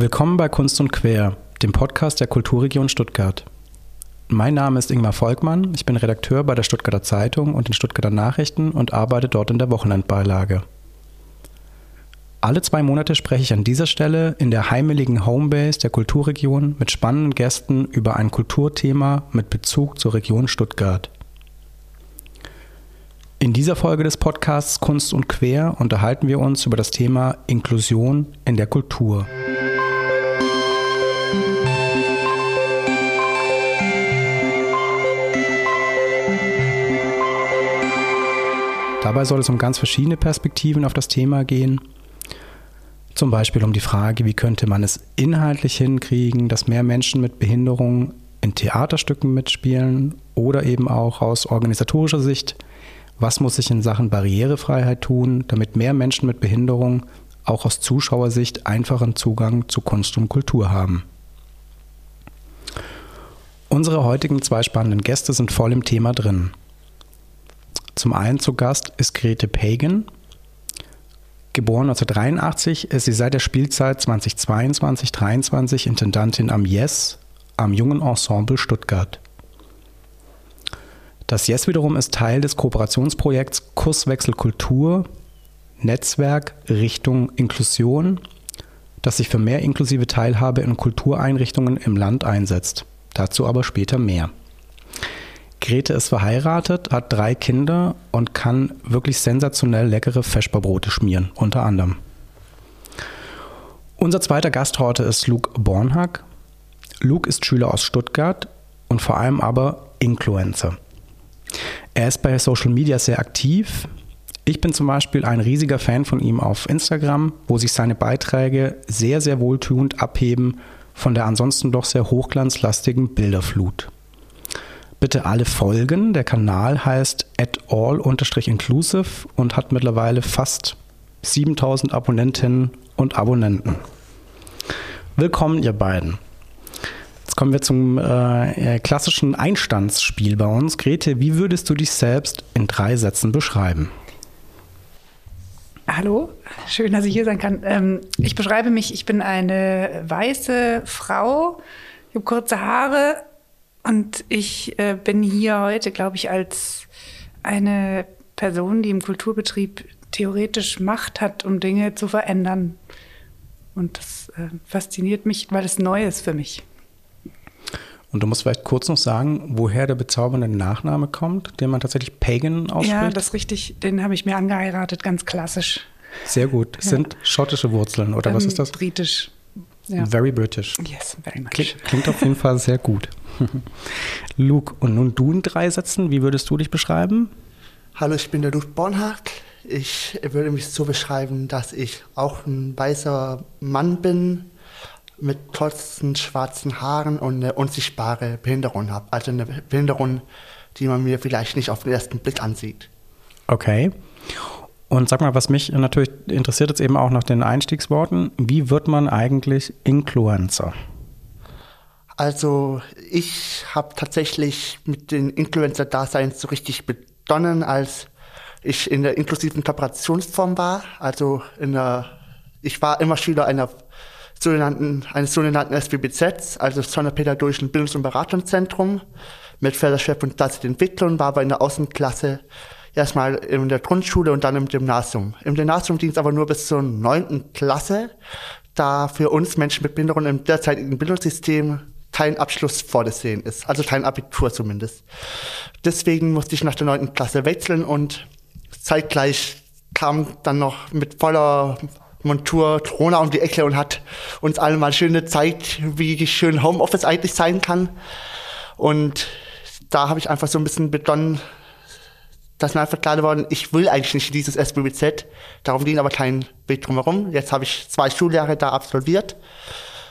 Willkommen bei Kunst und Quer, dem Podcast der Kulturregion Stuttgart. Mein Name ist Ingmar Volkmann, ich bin Redakteur bei der Stuttgarter Zeitung und den Stuttgarter Nachrichten und arbeite dort in der Wochenendbeilage. Alle zwei Monate spreche ich an dieser Stelle in der heimeligen Homebase der Kulturregion mit spannenden Gästen über ein Kulturthema mit Bezug zur Region Stuttgart. In dieser Folge des Podcasts Kunst und Quer unterhalten wir uns über das Thema Inklusion in der Kultur. Dabei soll es um ganz verschiedene Perspektiven auf das Thema gehen. Zum Beispiel um die Frage, wie könnte man es inhaltlich hinkriegen, dass mehr Menschen mit Behinderung in Theaterstücken mitspielen oder eben auch aus organisatorischer Sicht, was muss sich in Sachen Barrierefreiheit tun, damit mehr Menschen mit Behinderung auch aus Zuschauersicht einfachen Zugang zu Kunst und Kultur haben. Unsere heutigen zwei spannenden Gäste sind voll im Thema drin. Zum einen zu Gast ist Grete Pagan. Geboren 1983 ist sie seit der Spielzeit 2022-23 Intendantin am Yes, am Jungen Ensemble Stuttgart. Das Yes wiederum ist Teil des Kooperationsprojekts Kurswechsel Kultur, Netzwerk Richtung Inklusion, das sich für mehr inklusive Teilhabe in Kultureinrichtungen im Land einsetzt. Dazu aber später mehr. Grete ist verheiratet, hat drei Kinder und kann wirklich sensationell leckere Feschbarbrote schmieren, unter anderem. Unser zweiter Gast heute ist Luke Bornhack. Luke ist Schüler aus Stuttgart und vor allem aber Influencer. Er ist bei Social Media sehr aktiv. Ich bin zum Beispiel ein riesiger Fan von ihm auf Instagram, wo sich seine Beiträge sehr, sehr wohltuend abheben von der ansonsten doch sehr hochglanzlastigen Bilderflut bitte alle folgen. Der Kanal heißt at all-inclusive und hat mittlerweile fast 7000 Abonnentinnen und Abonnenten. Willkommen, ihr beiden. Jetzt kommen wir zum äh, klassischen Einstandsspiel bei uns. Grete, wie würdest du dich selbst in drei Sätzen beschreiben? Hallo, schön, dass ich hier sein kann. Ähm, ich beschreibe mich, ich bin eine weiße Frau, ich habe kurze Haare, und ich äh, bin hier heute, glaube ich, als eine Person, die im Kulturbetrieb theoretisch Macht hat, um Dinge zu verändern. Und das äh, fasziniert mich, weil es neu ist für mich. Und du musst vielleicht kurz noch sagen, woher der bezaubernde Nachname kommt, den man tatsächlich Pagan ausspricht? Ja, das ist richtig. Den habe ich mir angeheiratet, ganz klassisch. Sehr gut. Ja. Sind schottische Wurzeln oder ähm, was ist das? Britisch. Ja. Very British. Yes, very much. Klingt, klingt auf jeden Fall sehr gut. Luke, und nun du in drei Sätzen, wie würdest du dich beschreiben? Hallo, ich bin der Luke Bornhardt. Ich würde mich so beschreiben, dass ich auch ein weißer Mann bin, mit kurzen schwarzen Haaren und eine unsichtbare Behinderung habe. Also eine Behinderung, die man mir vielleicht nicht auf den ersten Blick ansieht. Okay. Und sag mal, was mich natürlich interessiert jetzt eben auch nach den Einstiegsworten, wie wird man eigentlich Influencer? Also ich habe tatsächlich mit den Influencer-Dasein so richtig begonnen, als ich in der inklusiven Kooperationsform war. Also in der, ich war immer Schüler einer sogenannten, eines sogenannten SBBZ, also Sonderpädagogischen Bildungs- und Beratungszentrum mit Förderschwerpunkt Entwicklung, war aber in der Außenklasse erstmal in der Grundschule und dann im Gymnasium. Im Gymnasium ging es aber nur bis zur neunten Klasse, da für uns Menschen mit Behinderung im derzeitigen Bildungssystem kein Abschluss vorgesehen ist, also kein Abitur zumindest. Deswegen musste ich nach der neunten Klasse wechseln und zeitgleich kam dann noch mit voller Montur Corona um die Ecke und hat uns allen mal schön gezeigt, wie schön Homeoffice eigentlich sein kann. Und da habe ich einfach so ein bisschen begonnen, dass mir einfach klar geworden, ich will eigentlich nicht dieses SBBZ. Darum ging aber kein Weg drumherum. Jetzt habe ich zwei Schuljahre da absolviert.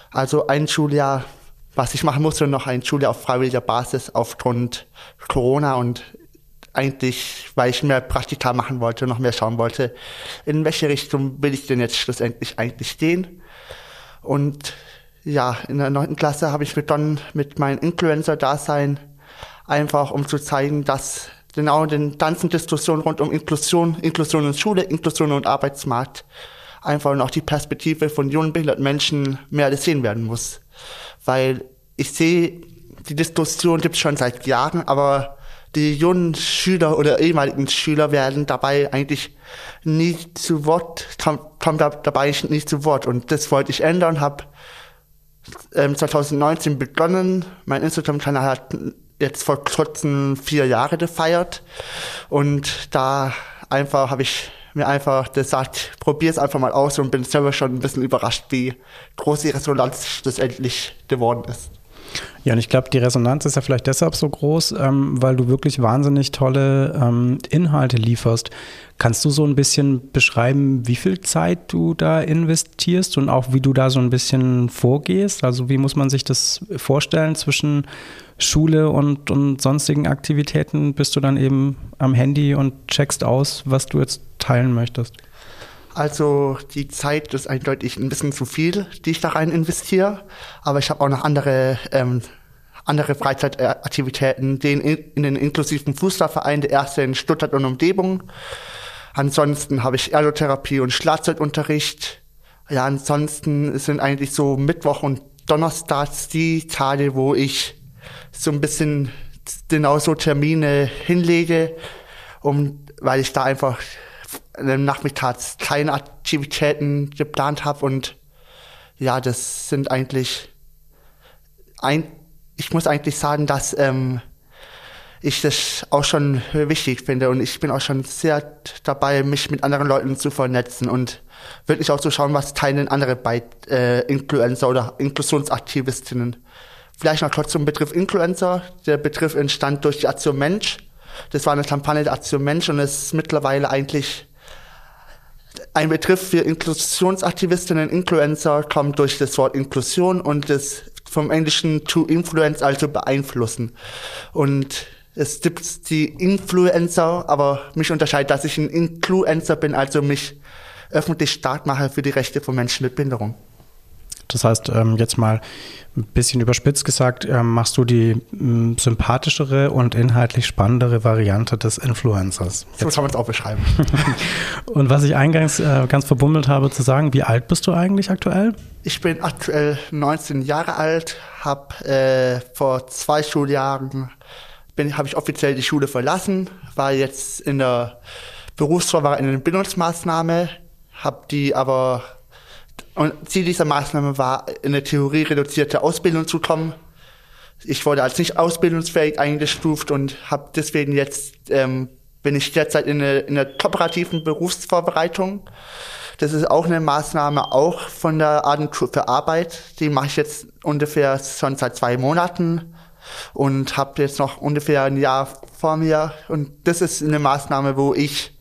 Also ein Schuljahr, was ich machen musste, noch ein Schuljahr auf freiwilliger Basis aufgrund Corona und eigentlich, weil ich mehr Praktika machen wollte, noch mehr schauen wollte, in welche Richtung will ich denn jetzt schlussendlich eigentlich gehen. Und ja, in der neunten Klasse habe ich begonnen mit meinem Influencer-Dasein, einfach um zu zeigen, dass genau den ganzen Diskussionen rund um Inklusion, Inklusion in Schule, Inklusion und Arbeitsmarkt einfach noch die Perspektive von jungen behinderten Menschen mehr gesehen werden muss. Weil ich sehe, die Diskussion gibt es schon seit Jahren, aber die jungen Schüler oder ehemaligen Schüler werden dabei eigentlich nie zu Wort, kommen dabei nicht zu Wort. Und das wollte ich ändern, habe ähm, 2019 begonnen. Mein Instagram-Kanal hat jetzt vor kurzem vier Jahre gefeiert. Und da einfach habe ich mir einfach gesagt, probier es einfach mal aus und bin selber schon ein bisschen überrascht, wie groß die Resonanz das endlich geworden ist. Ja, und ich glaube, die Resonanz ist ja vielleicht deshalb so groß, ähm, weil du wirklich wahnsinnig tolle ähm, Inhalte lieferst. Kannst du so ein bisschen beschreiben, wie viel Zeit du da investierst und auch wie du da so ein bisschen vorgehst? Also wie muss man sich das vorstellen zwischen Schule und, und sonstigen Aktivitäten? Bist du dann eben am Handy und checkst aus, was du jetzt teilen möchtest? Also die Zeit ist eindeutig ein bisschen zu viel, die ich da rein investiere. Aber ich habe auch noch andere ähm, andere Freizeitaktivitäten, den in den inklusiven Fußballverein der erste in Stuttgart und Umgebung. Ansonsten habe ich Ergotherapie und Schlagzeugunterricht. Ja, ansonsten sind eigentlich so Mittwoch und Donnerstags die Tage, wo ich so ein bisschen genauso Termine hinlege, um, weil ich da einfach nachmittags keine Aktivitäten geplant habe und ja, das sind eigentlich ein, ich muss eigentlich sagen, dass ähm, ich das auch schon wichtig finde und ich bin auch schon sehr dabei, mich mit anderen Leuten zu vernetzen und wirklich auch zu schauen, was teilen andere bei äh, Influencer oder Inklusionsaktivistinnen. Vielleicht noch kurz zum Begriff Influencer. Der Begriff entstand durch die Aktion Mensch. Das war eine Kampagne der Aktion Mensch und ist mittlerweile eigentlich ein Begriff für Inklusionsaktivistinnen, Influencer kommt durch das Wort Inklusion und das vom Englischen to influence, also beeinflussen. Und es gibt die Influencer, aber mich unterscheidet, dass ich ein Influencer bin, also mich öffentlich stark mache für die Rechte von Menschen mit Behinderung. Das heißt, ähm, jetzt mal ein bisschen überspitzt gesagt, ähm, machst du die ähm, sympathischere und inhaltlich spannendere Variante des Influencers. So kann man es auch beschreiben. und was ich eingangs äh, ganz verbummelt habe zu sagen, wie alt bist du eigentlich aktuell? Ich bin aktuell 19 Jahre alt, habe äh, vor zwei Schuljahren habe ich offiziell die Schule verlassen, war jetzt in der Berufsvorwahl in der Bildungsmaßnahme, habe die aber und Ziel dieser Maßnahme war, in eine Theorie reduzierte Ausbildung zu kommen. Ich wurde als nicht ausbildungsfähig eingestuft und habe deswegen jetzt ähm, bin ich derzeit in, eine, in einer kooperativen Berufsvorbereitung. Das ist auch eine Maßnahme auch von der Agentur für Arbeit. Die mache ich jetzt ungefähr schon seit zwei Monaten und habe jetzt noch ungefähr ein Jahr vor mir. Und das ist eine Maßnahme, wo ich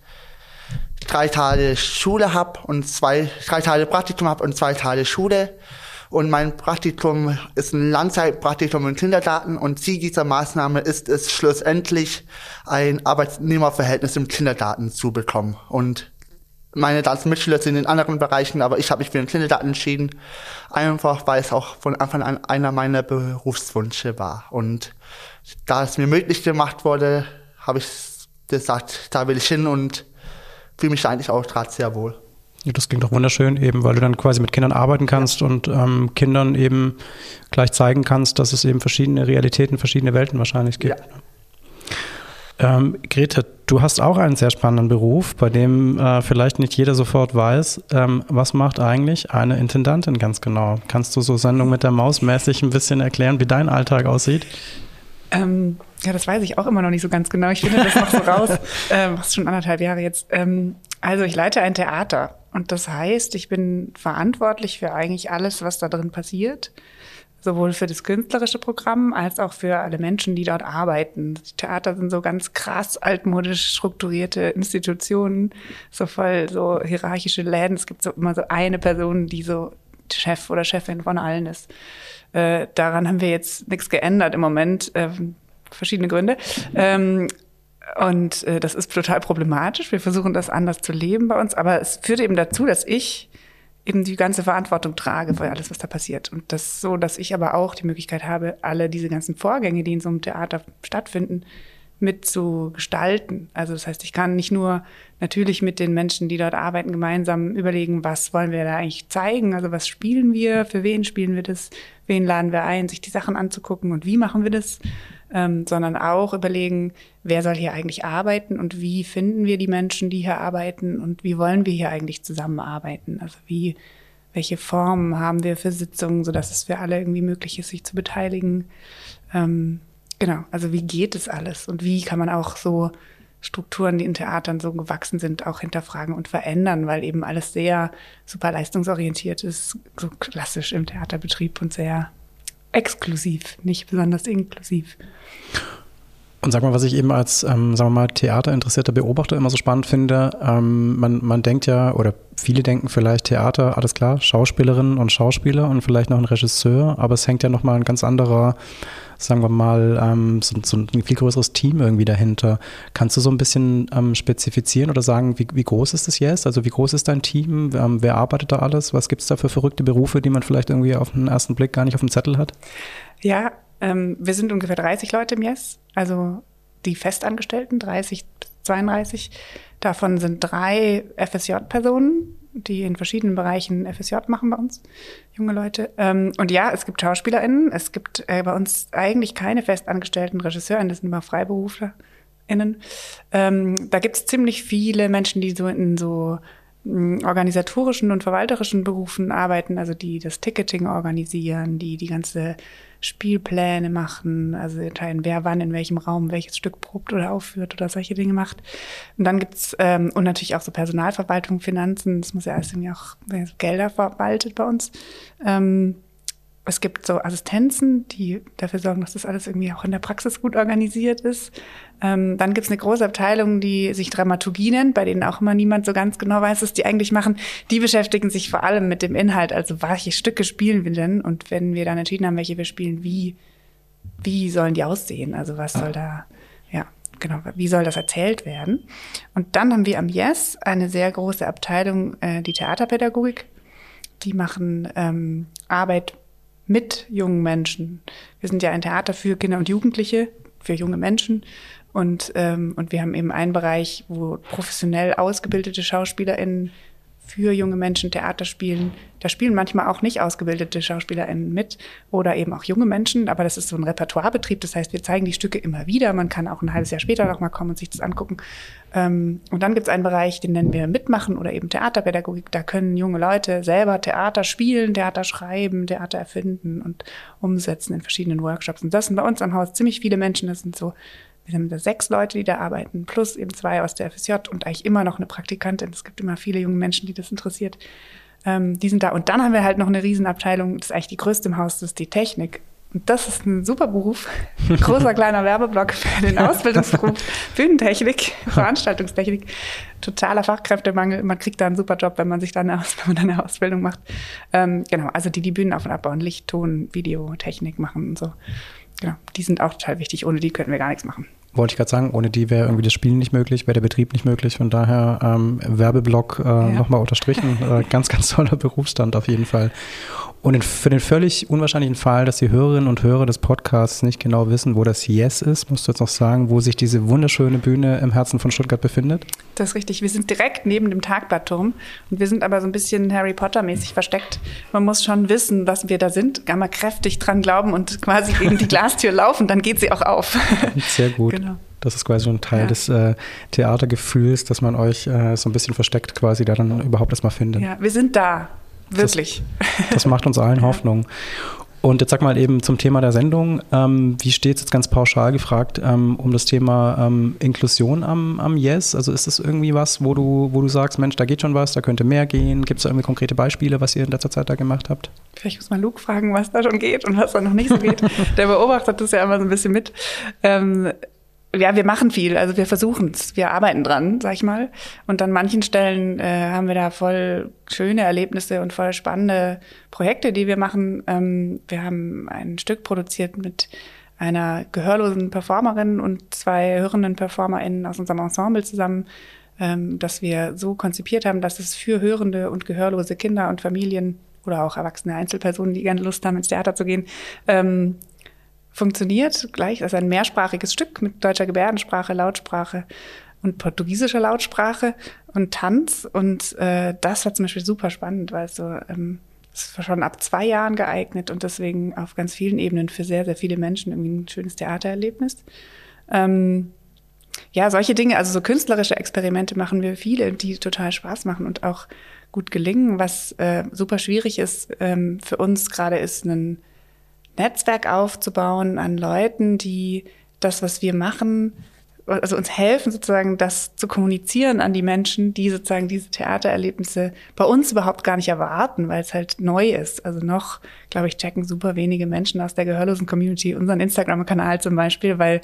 drei Tage Schule habe und zwei, drei Tage Praktikum habe und zwei Tage Schule. Und mein Praktikum ist ein Langzeitpraktikum in Kindergarten und Ziel dieser Maßnahme ist es schlussendlich, ein Arbeitnehmerverhältnis im Kindergarten zu bekommen. Und meine ganzen Mitschüler sind in anderen Bereichen, aber ich habe mich für den Kindergarten entschieden, einfach weil es auch von Anfang an einer meiner Berufswünsche war. Und da es mir möglich gemacht wurde, habe ich gesagt, da will ich hin und fühle mich eigentlich auch gerade sehr wohl. Ja, das klingt doch wunderschön, eben weil du dann quasi mit Kindern arbeiten kannst ja. und ähm, Kindern eben gleich zeigen kannst, dass es eben verschiedene Realitäten, verschiedene Welten wahrscheinlich gibt. Ja. Ähm, Grete, du hast auch einen sehr spannenden Beruf, bei dem äh, vielleicht nicht jeder sofort weiß, ähm, was macht eigentlich eine Intendantin ganz genau? Kannst du so Sendung mit der Maus mäßig ein bisschen erklären, wie dein Alltag aussieht? Ähm, ja, das weiß ich auch immer noch nicht so ganz genau. Ich finde das noch so raus. Ähm, schon anderthalb Jahre jetzt. Ähm, also ich leite ein Theater und das heißt, ich bin verantwortlich für eigentlich alles, was da drin passiert. Sowohl für das künstlerische Programm als auch für alle Menschen, die dort arbeiten. Die Theater sind so ganz krass altmodisch strukturierte Institutionen, so voll so hierarchische Läden. Es gibt so immer so eine Person, die so Chef oder Chefin von allen ist. Äh, daran haben wir jetzt nichts geändert im Moment. Ähm, verschiedene Gründe. Ähm, und äh, das ist total problematisch. Wir versuchen das anders zu leben bei uns, aber es führt eben dazu, dass ich eben die ganze Verantwortung trage für alles, was da passiert. Und das so, dass ich aber auch die Möglichkeit habe, alle diese ganzen Vorgänge, die in so einem Theater stattfinden, mit zu gestalten. Also das heißt, ich kann nicht nur natürlich mit den Menschen, die dort arbeiten, gemeinsam überlegen, was wollen wir da eigentlich zeigen, also was spielen wir, für wen spielen wir das, wen laden wir ein, sich die Sachen anzugucken und wie machen wir das, ähm, sondern auch überlegen, wer soll hier eigentlich arbeiten und wie finden wir die Menschen, die hier arbeiten und wie wollen wir hier eigentlich zusammenarbeiten. Also wie, welche Formen haben wir für Sitzungen, sodass es für alle irgendwie möglich ist, sich zu beteiligen. Ähm, genau, also wie geht es alles und wie kann man auch so Strukturen, die in Theatern so gewachsen sind, auch hinterfragen und verändern, weil eben alles sehr super leistungsorientiert ist, so klassisch im Theaterbetrieb und sehr exklusiv, nicht besonders inklusiv. Und sag mal, was ich eben als, ähm, sagen wir mal, theaterinteressierter Beobachter immer so spannend finde, ähm, man, man denkt ja, oder viele denken vielleicht Theater, alles klar, Schauspielerinnen und Schauspieler und vielleicht noch ein Regisseur, aber es hängt ja nochmal ein ganz anderer, sagen wir mal, ähm, so, so, ein viel größeres Team irgendwie dahinter. Kannst du so ein bisschen ähm, spezifizieren oder sagen, wie, wie groß ist das jetzt? Also wie groß ist dein Team? Ähm, wer arbeitet da alles? Was gibt es da für verrückte Berufe, die man vielleicht irgendwie auf den ersten Blick gar nicht auf dem Zettel hat? Ja, ähm, wir sind ungefähr 30 Leute im Yes, also die Festangestellten, 30 bis 32. Davon sind drei FSJ-Personen, die in verschiedenen Bereichen FSJ machen bei uns, junge Leute. Ähm, und ja, es gibt SchauspielerInnen, es gibt äh, bei uns eigentlich keine festangestellten RegisseurInnen, das sind immer FreiberuflerInnen. Ähm, da gibt es ziemlich viele Menschen, die so in so mm, organisatorischen und verwalterischen Berufen arbeiten, also die das Ticketing organisieren, die die ganze Spielpläne machen, also entscheiden, wer wann in welchem Raum welches Stück probt oder aufführt oder solche Dinge macht. Und dann gibt's ähm, und natürlich auch so Personalverwaltung, Finanzen, das muss ja alles irgendwie auch Gelder verwaltet bei uns. Ähm, es gibt so Assistenzen, die dafür sorgen, dass das alles irgendwie auch in der Praxis gut organisiert ist. Ähm, dann gibt es eine große Abteilung, die sich Dramaturgie nennt, bei denen auch immer niemand so ganz genau weiß, was die eigentlich machen. Die beschäftigen sich vor allem mit dem Inhalt, also welche Stücke spielen wir denn? Und wenn wir dann entschieden haben, welche wir spielen, wie, wie sollen die aussehen? Also was soll da, ja, genau, wie soll das erzählt werden? Und dann haben wir am Yes eine sehr große Abteilung, äh, die Theaterpädagogik. Die machen ähm, Arbeit mit jungen Menschen. Wir sind ja ein Theater für Kinder und Jugendliche, für junge Menschen. Und, ähm, und wir haben eben einen Bereich, wo professionell ausgebildete SchauspielerInnen für junge Menschen Theater spielen. Da spielen manchmal auch nicht ausgebildete SchauspielerInnen mit oder eben auch junge Menschen, aber das ist so ein Repertoirebetrieb. Das heißt, wir zeigen die Stücke immer wieder. Man kann auch ein halbes Jahr später nochmal kommen und sich das angucken. Ähm, und dann gibt es einen Bereich, den nennen wir Mitmachen oder eben Theaterpädagogik. Da können junge Leute selber Theater spielen, Theater schreiben, Theater erfinden und umsetzen in verschiedenen Workshops. Und das sind bei uns am Haus ziemlich viele Menschen. Das sind so wir haben da sechs Leute, die da arbeiten, plus eben zwei aus der FSJ und eigentlich immer noch eine Praktikantin. Es gibt immer viele junge Menschen, die das interessiert. Ähm, die sind da. Und dann haben wir halt noch eine Riesenabteilung, das ist eigentlich die größte im Haus, das ist die Technik. Und das ist ein super Beruf. Großer kleiner Werbeblock für den Ausbildungsberuf Bühnentechnik, Veranstaltungstechnik. Totaler Fachkräftemangel. Man kriegt da einen super Job, wenn man sich dann eine, wenn man eine Ausbildung macht. Ähm, genau, also die die Bühnen auf und abbauen, Licht, Ton, Video, Technik machen und so. Genau, die sind auch total wichtig. Ohne die könnten wir gar nichts machen. Wollte ich gerade sagen, ohne die wäre irgendwie das Spielen nicht möglich, wäre der Betrieb nicht möglich. Von daher ähm, Werbeblock äh, ja. nochmal unterstrichen. äh, ganz, ganz toller Berufsstand auf jeden Fall. Und für den völlig unwahrscheinlichen Fall, dass die Hörerinnen und Hörer des Podcasts nicht genau wissen, wo das Yes ist, musst du jetzt noch sagen, wo sich diese wunderschöne Bühne im Herzen von Stuttgart befindet? Das ist richtig. Wir sind direkt neben dem Tagblattturm und wir sind aber so ein bisschen Harry Potter-mäßig versteckt. Man muss schon wissen, was wir da sind, kann man kräftig dran glauben und quasi gegen die Glastür laufen, dann geht sie auch auf. Sehr gut. Genau. Das ist quasi so ein Teil ja. des äh, Theatergefühls, dass man euch äh, so ein bisschen versteckt quasi da dann überhaupt erstmal findet. Ja, wir sind da. Wirklich. Das, das macht uns allen Hoffnung. Und jetzt sag mal eben zum Thema der Sendung. Ähm, wie steht es jetzt ganz pauschal gefragt ähm, um das Thema ähm, Inklusion am, am Yes? Also ist das irgendwie was, wo du, wo du sagst, Mensch, da geht schon was, da könnte mehr gehen? Gibt es da irgendwie konkrete Beispiele, was ihr in letzter Zeit da gemacht habt? Vielleicht muss man Luke fragen, was da schon geht und was da noch nicht so geht. der beobachtet das ja immer so ein bisschen mit. Ja, wir machen viel, also wir versuchen es, wir arbeiten dran, sag ich mal. Und an manchen Stellen äh, haben wir da voll schöne Erlebnisse und voll spannende Projekte, die wir machen. Ähm, wir haben ein Stück produziert mit einer gehörlosen Performerin und zwei hörenden PerformerInnen aus unserem Ensemble zusammen, ähm, dass wir so konzipiert haben, dass es für hörende und gehörlose Kinder und Familien oder auch erwachsene Einzelpersonen, die gerne Lust haben, ins Theater zu gehen, ähm, funktioniert gleich. Das ist ein mehrsprachiges Stück mit deutscher Gebärdensprache, Lautsprache und portugiesischer Lautsprache und Tanz. Und äh, das war zum Beispiel super spannend, weil es so ähm, es war schon ab zwei Jahren geeignet und deswegen auf ganz vielen Ebenen für sehr, sehr viele Menschen irgendwie ein schönes Theatererlebnis. Ähm, ja, solche Dinge, also so künstlerische Experimente machen wir viele, die total Spaß machen und auch gut gelingen. Was äh, super schwierig ist ähm, für uns gerade ist, ein Netzwerk aufzubauen an Leuten, die das, was wir machen, also uns helfen, sozusagen das zu kommunizieren an die Menschen, die sozusagen diese Theatererlebnisse bei uns überhaupt gar nicht erwarten, weil es halt neu ist. Also noch, glaube ich, checken super wenige Menschen aus der gehörlosen Community unseren Instagram-Kanal zum Beispiel, weil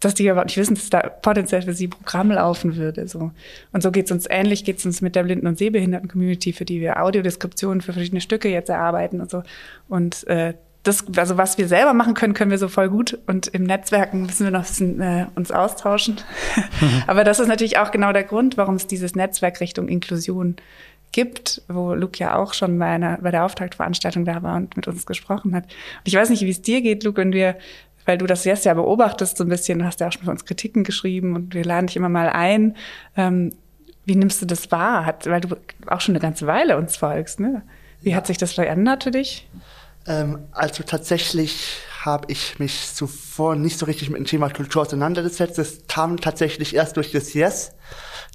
dass die überhaupt nicht wissen, dass da potenziell für sie Programm laufen würde. So. Und so geht es uns ähnlich, geht es uns mit der Blinden- und Sehbehinderten-Community, für die wir Audiodeskriptionen für verschiedene Stücke jetzt erarbeiten und so. Und äh, das, also was wir selber machen können, können wir so voll gut. Und im Netzwerken müssen wir noch ein bisschen äh, uns austauschen. Mhm. Aber das ist natürlich auch genau der Grund, warum es dieses Netzwerk Richtung Inklusion gibt, wo Luke ja auch schon bei, einer, bei der Auftaktveranstaltung da war und mit uns gesprochen hat. Und ich weiß nicht, wie es dir geht, Luke, wenn wir, weil du das jetzt ja beobachtest so ein bisschen, hast ja auch schon für uns Kritiken geschrieben und wir laden dich immer mal ein. Ähm, wie nimmst du das wahr? Hat, weil du auch schon eine ganze Weile uns folgst, ne? Wie ja. hat sich das verändert für dich? Ähm, also tatsächlich habe ich mich zuvor nicht so richtig mit dem Thema Kultur auseinandergesetzt. Es kam tatsächlich erst durch das Yes,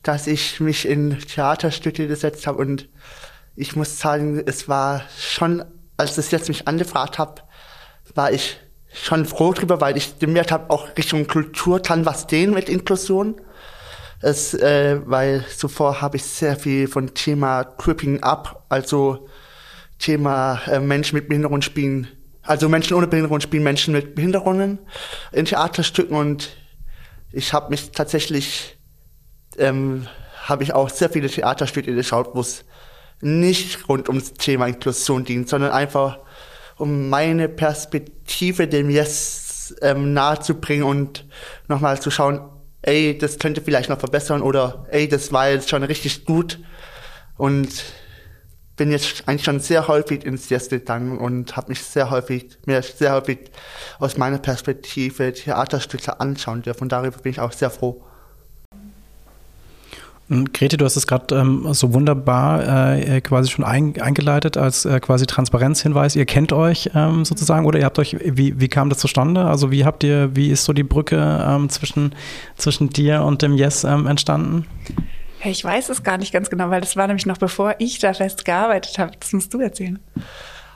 dass ich mich in Theaterstücke gesetzt habe und ich muss sagen, es war schon, als es jetzt mich angefragt habe, war ich schon froh drüber, weil ich gemerkt habe, auch Richtung Kultur kann was gehen mit Inklusion. Es, äh, weil zuvor habe ich sehr viel von Thema Cripping Up, also Thema äh, Menschen mit Behinderungen spielen, also Menschen ohne Behinderung spielen Menschen mit Behinderungen in Theaterstücken und ich habe mich tatsächlich, ähm, habe ich auch sehr viele Theaterstücke geschaut, wo es nicht rund ums Thema Inklusion dient, sondern einfach um meine Perspektive dem Yes ähm, nahezubringen und nochmal zu schauen, ey, das könnte vielleicht noch verbessern oder ey, das war jetzt schon richtig gut und bin jetzt eigentlich schon sehr häufig ins Yes gegangen und habe mich sehr häufig, mir sehr häufig aus meiner Perspektive Theaterstücke anschauen dürfen. Darüber bin ich auch sehr froh. Grete, du hast es gerade ähm, so wunderbar äh, quasi schon ein, eingeleitet als äh, quasi Transparenzhinweis. Ihr kennt euch ähm, sozusagen oder ihr habt euch, wie, wie kam das zustande? Also wie habt ihr, wie ist so die Brücke ähm, zwischen, zwischen dir und dem Yes ähm, Ich weiß es gar nicht ganz genau, weil das war nämlich noch bevor ich da fest gearbeitet habe. Das musst du erzählen.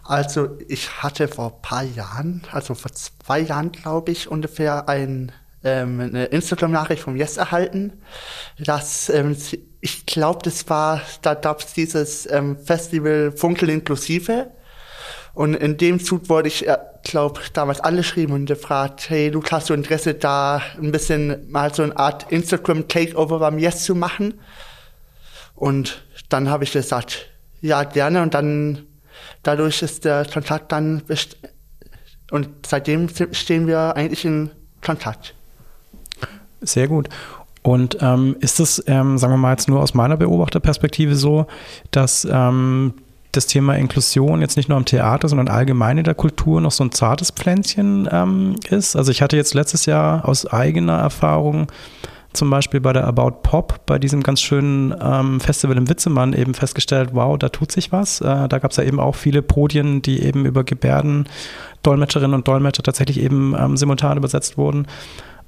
Also ich hatte vor ein paar Jahren, also vor zwei Jahren glaube ich ungefähr, ein, ähm, eine Instagram-Nachricht vom Yes erhalten, dass ähm, ich glaube, das war, da gab es dieses ähm, Festival Funkel inklusive und in dem Zug wurde ich, äh, glaube damals angeschrieben und gefragt, hey Luke, hast du Interesse da ein bisschen mal so eine Art Instagram-Takeover beim Yes zu machen? Und dann habe ich gesagt, ja, gerne. Und dann, dadurch ist der Kontakt dann, und seitdem stehen wir eigentlich in Kontakt. Sehr gut. Und ähm, ist es, ähm, sagen wir mal jetzt nur aus meiner Beobachterperspektive so, dass ähm, das Thema Inklusion jetzt nicht nur im Theater, sondern allgemein in der Kultur noch so ein zartes Pflänzchen ähm, ist. Also ich hatte jetzt letztes Jahr aus eigener Erfahrung zum Beispiel bei der About Pop, bei diesem ganz schönen ähm, Festival im Witzemann eben festgestellt, wow, da tut sich was. Äh, da gab es ja eben auch viele Podien, die eben über Gebärden, Dolmetscherinnen und Dolmetscher tatsächlich eben ähm, simultan übersetzt wurden.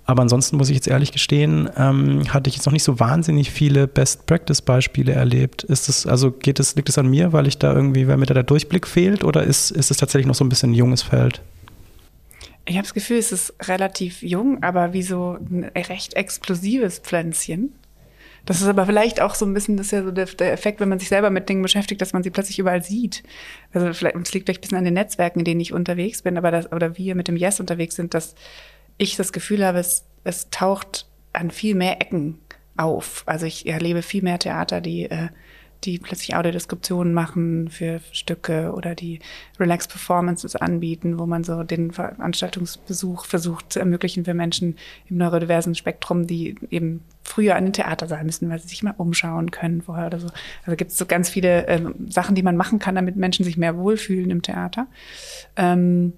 Aber ansonsten muss ich jetzt ehrlich gestehen, ähm, hatte ich jetzt noch nicht so wahnsinnig viele Best-Practice-Beispiele erlebt. Ist es, also geht es, liegt es an mir, weil ich da irgendwie, weil mir da der Durchblick fehlt, oder ist, ist es tatsächlich noch so ein bisschen ein junges Feld? Ich habe das Gefühl, es ist relativ jung, aber wie so ein recht explosives Pflänzchen. Das ist aber vielleicht auch so ein bisschen, das ist ja so der, der, Effekt, wenn man sich selber mit Dingen beschäftigt, dass man sie plötzlich überall sieht. Also vielleicht, es liegt vielleicht ein bisschen an den Netzwerken, in denen ich unterwegs bin, aber das, oder wir mit dem Yes unterwegs sind, dass ich das Gefühl habe, es, es taucht an viel mehr Ecken auf. Also ich erlebe viel mehr Theater, die, äh, die plötzlich Audiodeskriptionen machen für Stücke oder die Relax Performances anbieten, wo man so den Veranstaltungsbesuch versucht zu ermöglichen für Menschen im neurodiversen Spektrum, die eben früher an den Theater sein müssen, weil sie sich mal umschauen können vorher oder so. Also gibt es so ganz viele ähm, Sachen, die man machen kann, damit Menschen sich mehr wohlfühlen im Theater. Ähm,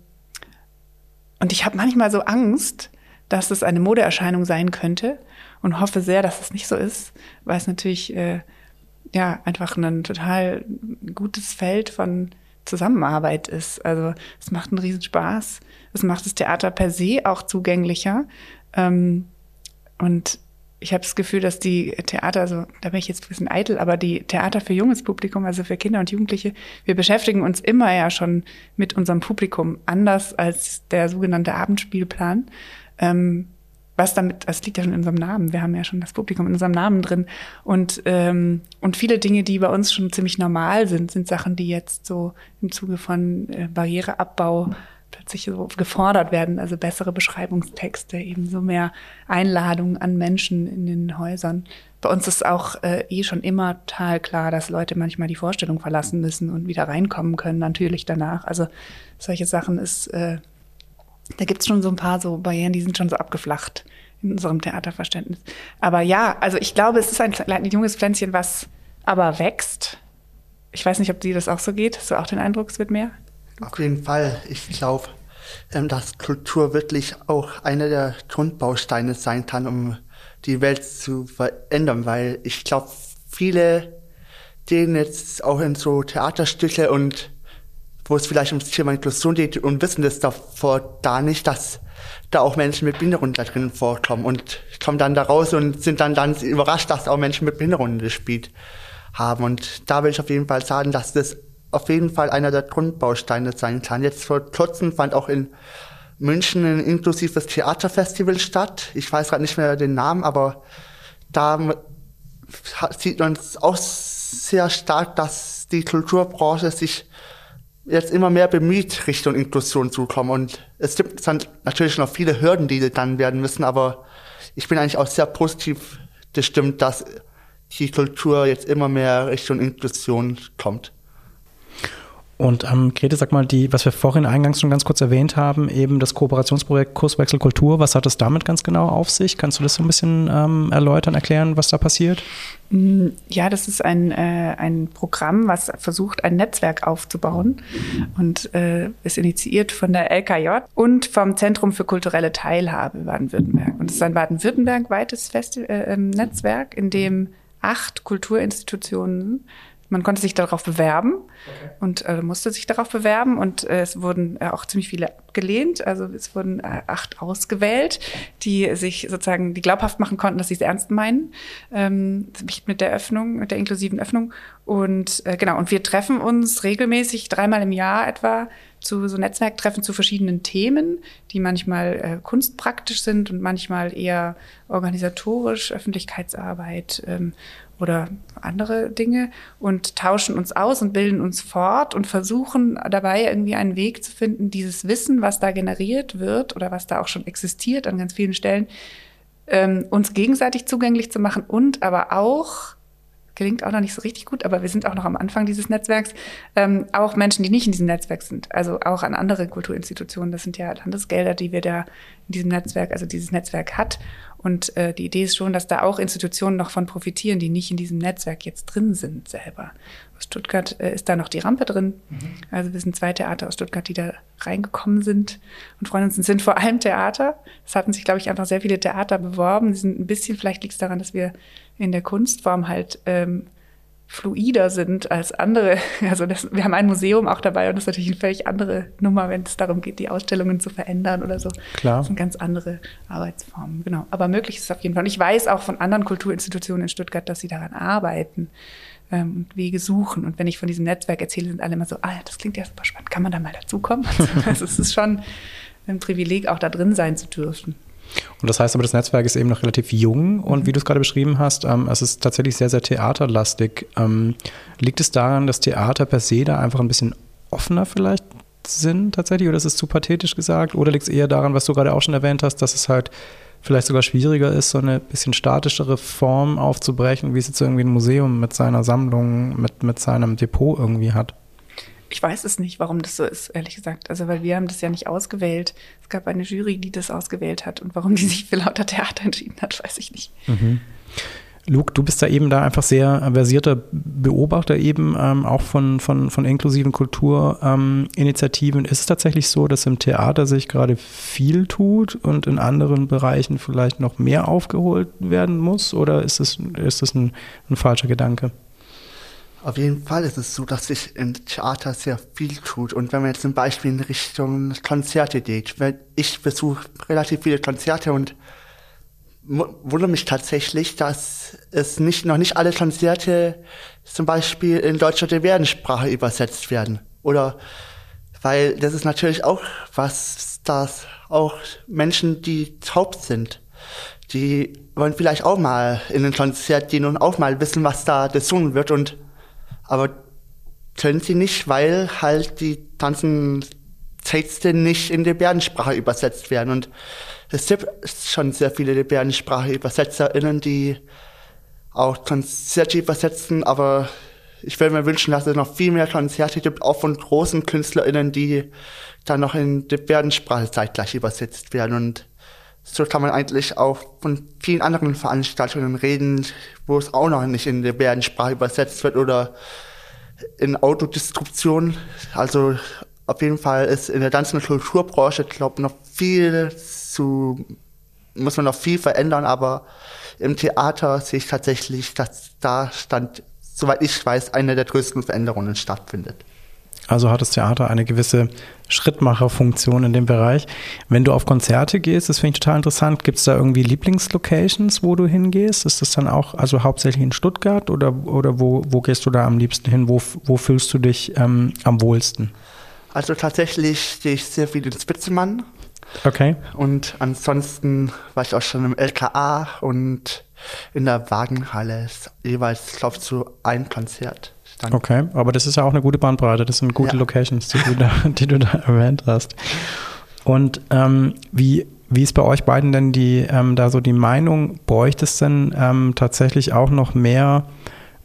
und ich habe manchmal so Angst, dass es eine Modeerscheinung sein könnte und hoffe sehr, dass es nicht so ist, weil es natürlich äh, ja einfach ein total gutes Feld von Zusammenarbeit ist. Also es macht einen riesen Spaß. Es macht das Theater per se auch zugänglicher. Ähm, und ich habe das Gefühl, dass die Theater, also da bin ich jetzt ein bisschen eitel, aber die Theater für junges Publikum, also für Kinder und Jugendliche, wir beschäftigen uns immer ja schon mit unserem Publikum anders als der sogenannte Abendspielplan. Ähm, was damit, das liegt ja schon in unserem Namen. Wir haben ja schon das Publikum in unserem Namen drin. Und, ähm, und viele Dinge, die bei uns schon ziemlich normal sind, sind Sachen, die jetzt so im Zuge von äh, Barriereabbau plötzlich so gefordert werden. Also bessere Beschreibungstexte, ebenso mehr Einladungen an Menschen in den Häusern. Bei uns ist auch äh, eh schon immer total klar, dass Leute manchmal die Vorstellung verlassen müssen und wieder reinkommen können, natürlich danach. Also solche Sachen ist äh, da gibt's schon so ein paar so Barrieren, die sind schon so abgeflacht in unserem Theaterverständnis. Aber ja, also ich glaube, es ist ein, ein junges Pflänzchen, was aber wächst. Ich weiß nicht, ob dir das auch so geht. Hast du auch den Eindruck, es wird mehr? Auf jeden Fall. Ich glaube, ähm, dass Kultur wirklich auch einer der Grundbausteine sein kann, um die Welt zu verändern, weil ich glaube, viele, denen jetzt auch in so Theaterstücke und wo es vielleicht ums Thema Inklusion geht und wissen das davor da nicht, dass da auch Menschen mit Behinderungen da drin vorkommen und kommen dann da raus und sind dann ganz überrascht, dass auch Menschen mit Behinderungen das Spiel haben. Und da will ich auf jeden Fall sagen, dass das auf jeden Fall einer der Grundbausteine sein kann. Jetzt vor kurzem fand auch in München ein inklusives Theaterfestival statt. Ich weiß gerade nicht mehr den Namen, aber da sieht man es auch sehr stark, dass die Kulturbranche sich jetzt immer mehr bemüht, Richtung Inklusion zu kommen. Und es gibt dann natürlich noch viele Hürden, die dann werden müssen, aber ich bin eigentlich auch sehr positiv gestimmt, dass die Kultur jetzt immer mehr Richtung Inklusion kommt. Und ähm, Grete, sag mal, die, was wir vorhin eingangs schon ganz kurz erwähnt haben, eben das Kooperationsprojekt Kurswechsel Kultur, was hat es damit ganz genau auf sich? Kannst du das so ein bisschen ähm, erläutern, erklären, was da passiert? Mm, ja, das ist ein, äh, ein Programm, was versucht, ein Netzwerk aufzubauen und äh, ist initiiert von der LKJ und vom Zentrum für kulturelle Teilhabe Baden-Württemberg. Und es ist ein baden-württemberg-weites äh, ähm, Netzwerk, in dem acht Kulturinstitutionen man konnte sich darauf bewerben okay. und äh, musste sich darauf bewerben und äh, es wurden äh, auch ziemlich viele abgelehnt. Also es wurden äh, acht ausgewählt, die sich sozusagen, die glaubhaft machen konnten, dass sie es ernst meinen ähm, mit der Öffnung, mit der inklusiven Öffnung. Und äh, genau, und wir treffen uns regelmäßig dreimal im Jahr etwa zu so Netzwerktreffen zu verschiedenen Themen, die manchmal äh, kunstpraktisch sind und manchmal eher organisatorisch, Öffentlichkeitsarbeit ähm, oder andere Dinge und tauschen uns aus und bilden uns fort und versuchen dabei irgendwie einen Weg zu finden, dieses Wissen, was da generiert wird oder was da auch schon existiert an ganz vielen Stellen, ähm, uns gegenseitig zugänglich zu machen und aber auch gelingt auch noch nicht so richtig gut, aber wir sind auch noch am Anfang dieses Netzwerks. Ähm, auch Menschen, die nicht in diesem Netzwerk sind, also auch an andere Kulturinstitutionen. Das sind ja Landesgelder, die wir da in diesem Netzwerk, also dieses Netzwerk hat. Und äh, die Idee ist schon, dass da auch Institutionen noch von profitieren, die nicht in diesem Netzwerk jetzt drin sind selber. Aus Stuttgart äh, ist da noch die Rampe drin. Mhm. Also wir sind zwei Theater aus Stuttgart, die da reingekommen sind und freuen uns. Es sind vor allem Theater. Es hatten sich, glaube ich, einfach sehr viele Theater beworben. Sie sind ein bisschen, vielleicht liegt es daran, dass wir in der Kunstform halt ähm, fluider sind als andere. Also das, wir haben ein Museum auch dabei und das ist natürlich eine völlig andere Nummer, wenn es darum geht, die Ausstellungen zu verändern oder so. Klar. Das sind ganz andere Arbeitsformen, genau. Aber möglich ist es auf jeden Fall. Und ich weiß auch von anderen Kulturinstitutionen in Stuttgart, dass sie daran arbeiten ähm, und Wege suchen. Und wenn ich von diesem Netzwerk erzähle, sind alle immer so, ah, das klingt ja super spannend, kann man da mal dazukommen? also es ist schon ein Privileg, auch da drin sein zu dürfen. Und das heißt aber, das Netzwerk ist eben noch relativ jung und mhm. wie du es gerade beschrieben hast, ähm, es ist tatsächlich sehr, sehr theaterlastig. Ähm, liegt es daran, dass Theater per se da einfach ein bisschen offener vielleicht sind tatsächlich oder ist es zu pathetisch gesagt? Oder liegt es eher daran, was du gerade auch schon erwähnt hast, dass es halt vielleicht sogar schwieriger ist, so eine bisschen statischere Form aufzubrechen, wie es jetzt irgendwie ein Museum mit seiner Sammlung, mit, mit seinem Depot irgendwie hat? Ich weiß es nicht, warum das so ist, ehrlich gesagt. Also, weil wir haben das ja nicht ausgewählt. Es gab eine Jury, die das ausgewählt hat. Und warum die sich für lauter Theater entschieden hat, weiß ich nicht. Mhm. Luke, du bist da eben da einfach sehr versierter Beobachter eben ähm, auch von, von, von inklusiven Kulturinitiativen. Ähm, ist es tatsächlich so, dass im Theater sich gerade viel tut und in anderen Bereichen vielleicht noch mehr aufgeholt werden muss? Oder ist es, ist es ein, ein falscher Gedanke? Auf jeden Fall ist es so, dass sich im Theater sehr viel tut. Und wenn man jetzt zum Beispiel in Richtung Konzerte geht, ich besuche relativ viele Konzerte und wundere mich tatsächlich, dass es nicht, noch nicht alle Konzerte zum Beispiel in deutscher Gebärdensprache übersetzt werden. Oder, weil das ist natürlich auch was, dass auch Menschen, die taub sind, die wollen vielleicht auch mal in ein Konzert gehen und auch mal wissen, was da gesungen wird und, aber können sie nicht, weil halt die ganzen Texte nicht in Gebärdensprache übersetzt werden und es gibt schon sehr viele Gebärdensprache-ÜbersetzerInnen, die auch Konzerte übersetzen, aber ich würde mir wünschen, dass es noch viel mehr Konzerte gibt, auch von großen KünstlerInnen, die dann noch in Gebärdensprache zeitgleich übersetzt werden. Und so kann man eigentlich auch von vielen anderen Veranstaltungen reden, wo es auch noch nicht in Gebärdensprache übersetzt wird oder in Autodestruktion. Also auf jeden Fall ist in der ganzen Kulturbranche, glaube ich, noch viel zu, muss man noch viel verändern, aber im Theater sehe ich tatsächlich, dass da stand, soweit ich weiß, eine der größten Veränderungen stattfindet. Also hat das Theater eine gewisse Schrittmacherfunktion in dem Bereich. Wenn du auf Konzerte gehst, das finde ich total interessant, gibt es da irgendwie Lieblingslocations, wo du hingehst? Ist das dann auch, also hauptsächlich in Stuttgart oder, oder wo, wo gehst du da am liebsten hin? Wo, wo fühlst du dich ähm, am wohlsten? Also tatsächlich gehe ich sehr viel in Spitzenmann Okay. Und ansonsten war ich auch schon im LKA und in der Wagenhalle jeweils, glaube ich, zu einem Konzert. Stand. Okay, aber das ist ja auch eine gute Bandbreite. Das sind gute ja. Locations, die du, da, die du da erwähnt hast. Und ähm, wie, wie ist bei euch beiden denn die, ähm, da so die Meinung, bräuchte es denn ähm, tatsächlich auch noch mehr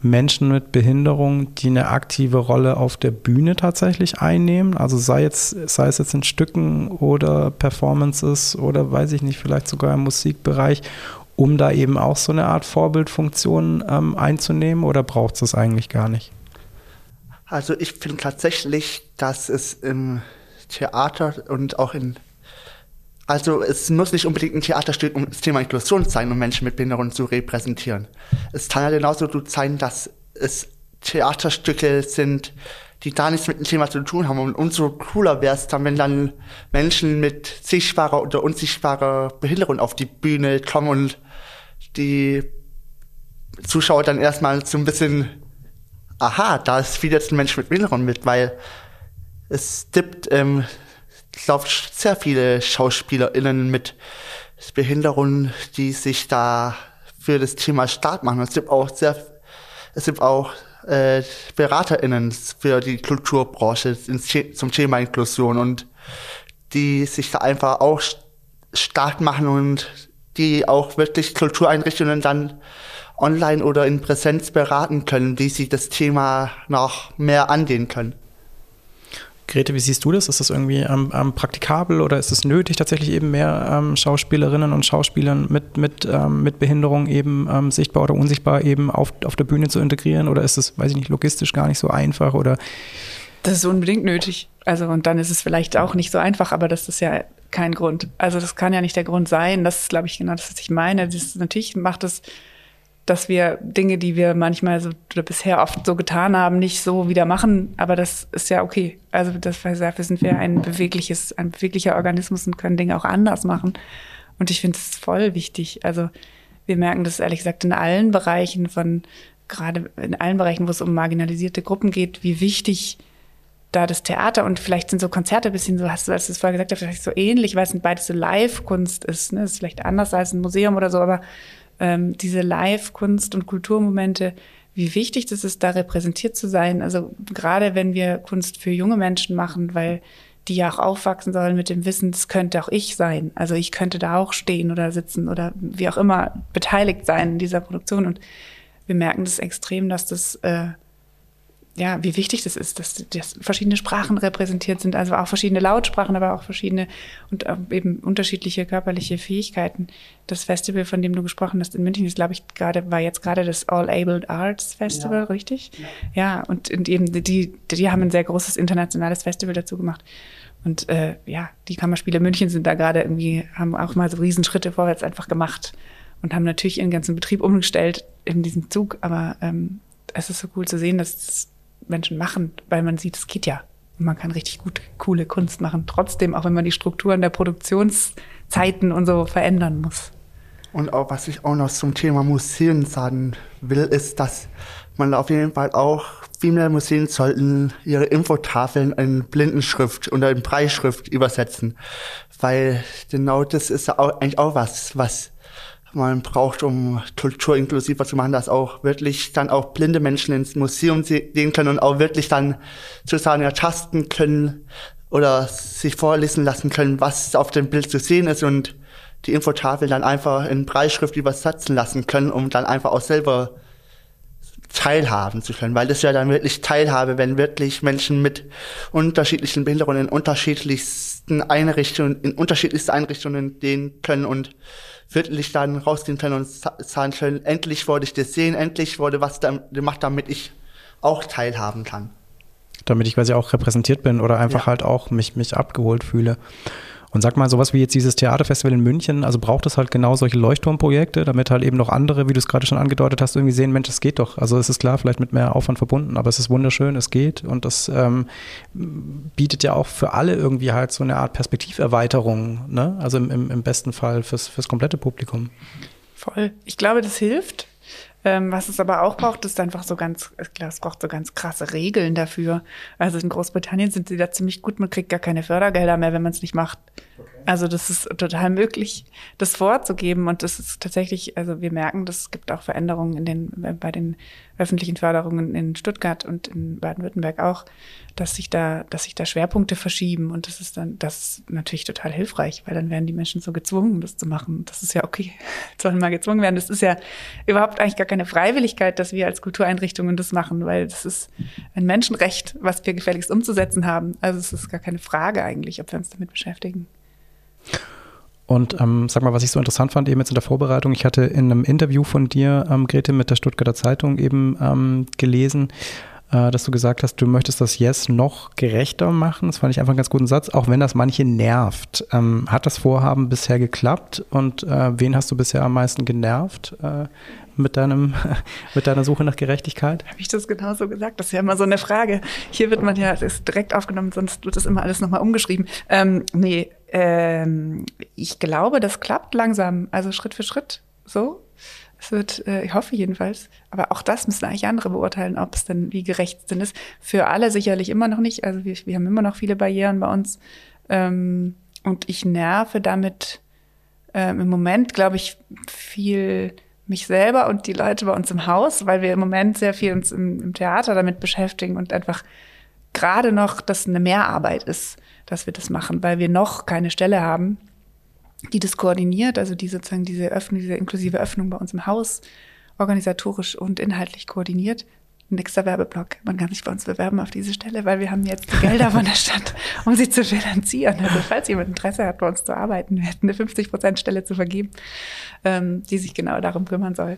Menschen mit Behinderung, die eine aktive Rolle auf der Bühne tatsächlich einnehmen. Also sei, jetzt, sei es jetzt in Stücken oder Performances oder weiß ich nicht, vielleicht sogar im Musikbereich, um da eben auch so eine Art Vorbildfunktion ähm, einzunehmen oder braucht es das eigentlich gar nicht? Also ich finde tatsächlich, dass es im Theater und auch in also es muss nicht unbedingt ein Theaterstück um das Thema Inklusion sein, um Menschen mit Behinderung zu repräsentieren. Es kann ja genauso gut sein, dass es Theaterstücke sind, die da nichts mit dem Thema zu tun haben. Und umso cooler wäre es dann, wenn dann Menschen mit sichtbarer oder unsichtbarer Behinderung auf die Bühne kommen und die Zuschauer dann erstmal so ein bisschen, aha, da ist viel jetzt ein Mensch mit Behinderung mit, weil es gibt ähm, ich glaube, sehr viele SchauspielerInnen mit Behinderungen, die sich da für das Thema stark machen. Es gibt auch sehr, es gibt auch äh, BeraterInnen für die Kulturbranche zum Thema Inklusion und die sich da einfach auch stark machen und die auch wirklich Kultureinrichtungen dann online oder in Präsenz beraten können, die sich das Thema noch mehr angehen können. Grete, wie siehst du das? Ist das irgendwie ähm, ähm, praktikabel oder ist es nötig, tatsächlich eben mehr ähm, Schauspielerinnen und Schauspielern mit, mit, ähm, mit Behinderung eben ähm, sichtbar oder unsichtbar eben auf, auf der Bühne zu integrieren? Oder ist es, weiß ich nicht, logistisch gar nicht so einfach? Oder? Das ist unbedingt nötig. Also, und dann ist es vielleicht auch nicht so einfach, aber das ist ja kein Grund. Also, das kann ja nicht der Grund sein. Das ist, glaube ich, genau das, was ich meine. Das, natürlich macht es dass wir Dinge, die wir manchmal so oder bisher oft so getan haben, nicht so wieder machen. Aber das ist ja okay. Also das, dafür sind wir ein bewegliches, ein beweglicher Organismus und können Dinge auch anders machen. Und ich finde es voll wichtig. Also wir merken das ehrlich gesagt in allen Bereichen von, gerade in allen Bereichen, wo es um marginalisierte Gruppen geht, wie wichtig da das Theater und vielleicht sind so Konzerte ein bisschen so, hast du, als du es vorher gesagt hast, vielleicht so ähnlich, weil es beides so Live-Kunst ist. Ne? Das ist vielleicht anders als ein Museum oder so, aber ähm, diese Live-Kunst- und Kulturmomente, wie wichtig das ist, da repräsentiert zu sein. Also gerade wenn wir Kunst für junge Menschen machen, weil die ja auch aufwachsen sollen mit dem Wissen, das könnte auch ich sein. Also ich könnte da auch stehen oder sitzen oder wie auch immer beteiligt sein in dieser Produktion. Und wir merken das extrem, dass das äh, ja, wie wichtig das ist, dass, dass verschiedene Sprachen repräsentiert sind, also auch verschiedene Lautsprachen, aber auch verschiedene und eben unterschiedliche körperliche Fähigkeiten. Das Festival, von dem du gesprochen hast in München, ist, glaube ich, gerade, war jetzt gerade das All-Abled Arts Festival, ja. richtig? Ja. ja, und, und eben die, die haben ein sehr großes internationales Festival dazu gemacht. Und äh, ja, die Kammerspiele München sind da gerade irgendwie, haben auch mal so Riesenschritte vorwärts einfach gemacht und haben natürlich ihren ganzen Betrieb umgestellt in diesem Zug. Aber ähm, es ist so cool zu sehen, dass das Menschen machen, weil man sieht, es geht ja. Und man kann richtig gut, coole Kunst machen. Trotzdem, auch wenn man die Strukturen der Produktionszeiten und so verändern muss. Und auch, was ich auch noch zum Thema Museen sagen will, ist, dass man auf jeden Fall auch viel mehr Museen sollten ihre Infotafeln in Blindenschrift oder in Breitschrift übersetzen. Weil genau das ist auch, eigentlich auch was, was man braucht, um Kultur inklusiver zu machen, dass auch wirklich dann auch blinde Menschen ins Museum gehen können und auch wirklich dann sozusagen ertasten können oder sich vorlesen lassen können, was auf dem Bild zu sehen ist und die Infotafel dann einfach in Breitschrift übersetzen lassen können, um dann einfach auch selber teilhaben zu können, weil das ja dann wirklich Teilhabe, wenn wirklich Menschen mit unterschiedlichen Behinderungen in unterschiedlichsten Einrichtungen, in unterschiedlichsten Einrichtungen gehen können und wirklich dann rausgehen können und sagen können, endlich wurde ich das sehen, endlich wurde was gemacht, damit ich auch teilhaben kann. Damit ich quasi auch repräsentiert bin oder einfach ja. halt auch mich, mich abgeholt fühle. Und sag mal, sowas wie jetzt dieses Theaterfestival in München, also braucht es halt genau solche Leuchtturmprojekte, damit halt eben noch andere, wie du es gerade schon angedeutet hast, irgendwie sehen, Mensch, es geht doch. Also es ist klar, vielleicht mit mehr Aufwand verbunden, aber es ist wunderschön, es geht und das ähm, bietet ja auch für alle irgendwie halt so eine Art Perspektiverweiterung, ne? Also im, im, im besten Fall fürs, fürs komplette Publikum. Voll. Ich glaube, das hilft. Ähm, was es aber auch braucht, ist einfach so ganz, ich glaube, es braucht so ganz krasse Regeln dafür. Also in Großbritannien sind sie da ziemlich gut, man kriegt gar keine Fördergelder mehr, wenn man es nicht macht. Also das ist total möglich, das vorzugeben. Und das ist tatsächlich, also wir merken, es gibt auch Veränderungen in den, bei den öffentlichen Förderungen in Stuttgart und in Baden-Württemberg auch, dass sich da, dass sich da Schwerpunkte verschieben. Und das ist dann, das ist natürlich total hilfreich, weil dann werden die Menschen so gezwungen, das zu machen. Das ist ja okay, sollen mal gezwungen werden. Das ist ja überhaupt eigentlich gar keine Freiwilligkeit, dass wir als Kultureinrichtungen das machen, weil das ist ein Menschenrecht, was wir gefälligst umzusetzen haben. Also es ist gar keine Frage eigentlich, ob wir uns damit beschäftigen. Und ähm, sag mal, was ich so interessant fand, eben jetzt in der Vorbereitung, ich hatte in einem Interview von dir, ähm, Grete, mit der Stuttgarter Zeitung eben ähm, gelesen, dass du gesagt hast, du möchtest das Yes noch gerechter machen. Das fand ich einfach einen ganz guten Satz, auch wenn das manche nervt. Ähm, hat das Vorhaben bisher geklappt und äh, wen hast du bisher am meisten genervt? Äh, mit, deinem, mit deiner Suche nach Gerechtigkeit? Habe ich das genauso gesagt? Das ist ja immer so eine Frage. Hier wird man ja, ist direkt aufgenommen, sonst wird das immer alles nochmal umgeschrieben. Ähm, nee, ähm, ich glaube, das klappt langsam, also Schritt für Schritt so. Es wird, äh, ich hoffe jedenfalls, aber auch das müssen eigentlich andere beurteilen, ob es denn wie gerecht denn ist. Für alle sicherlich immer noch nicht. Also wir, wir haben immer noch viele Barrieren bei uns. Ähm, und ich nerve damit ähm, im Moment, glaube ich, viel mich selber und die Leute bei uns im Haus, weil wir im Moment sehr viel uns im, im Theater damit beschäftigen und einfach gerade noch das eine Mehrarbeit ist dass wir das machen, weil wir noch keine Stelle haben, die das koordiniert, also die sozusagen diese Öffnung, diese inklusive Öffnung bei uns im Haus organisatorisch und inhaltlich koordiniert. Nächster Werbeblock. Man kann sich bei uns bewerben auf diese Stelle, weil wir haben jetzt die Gelder von der Stadt, um sie zu finanzieren. Also falls jemand Interesse hat, bei uns zu arbeiten, wir hätten eine 50-Prozent-Stelle zu vergeben, ähm, die sich genau darum kümmern soll.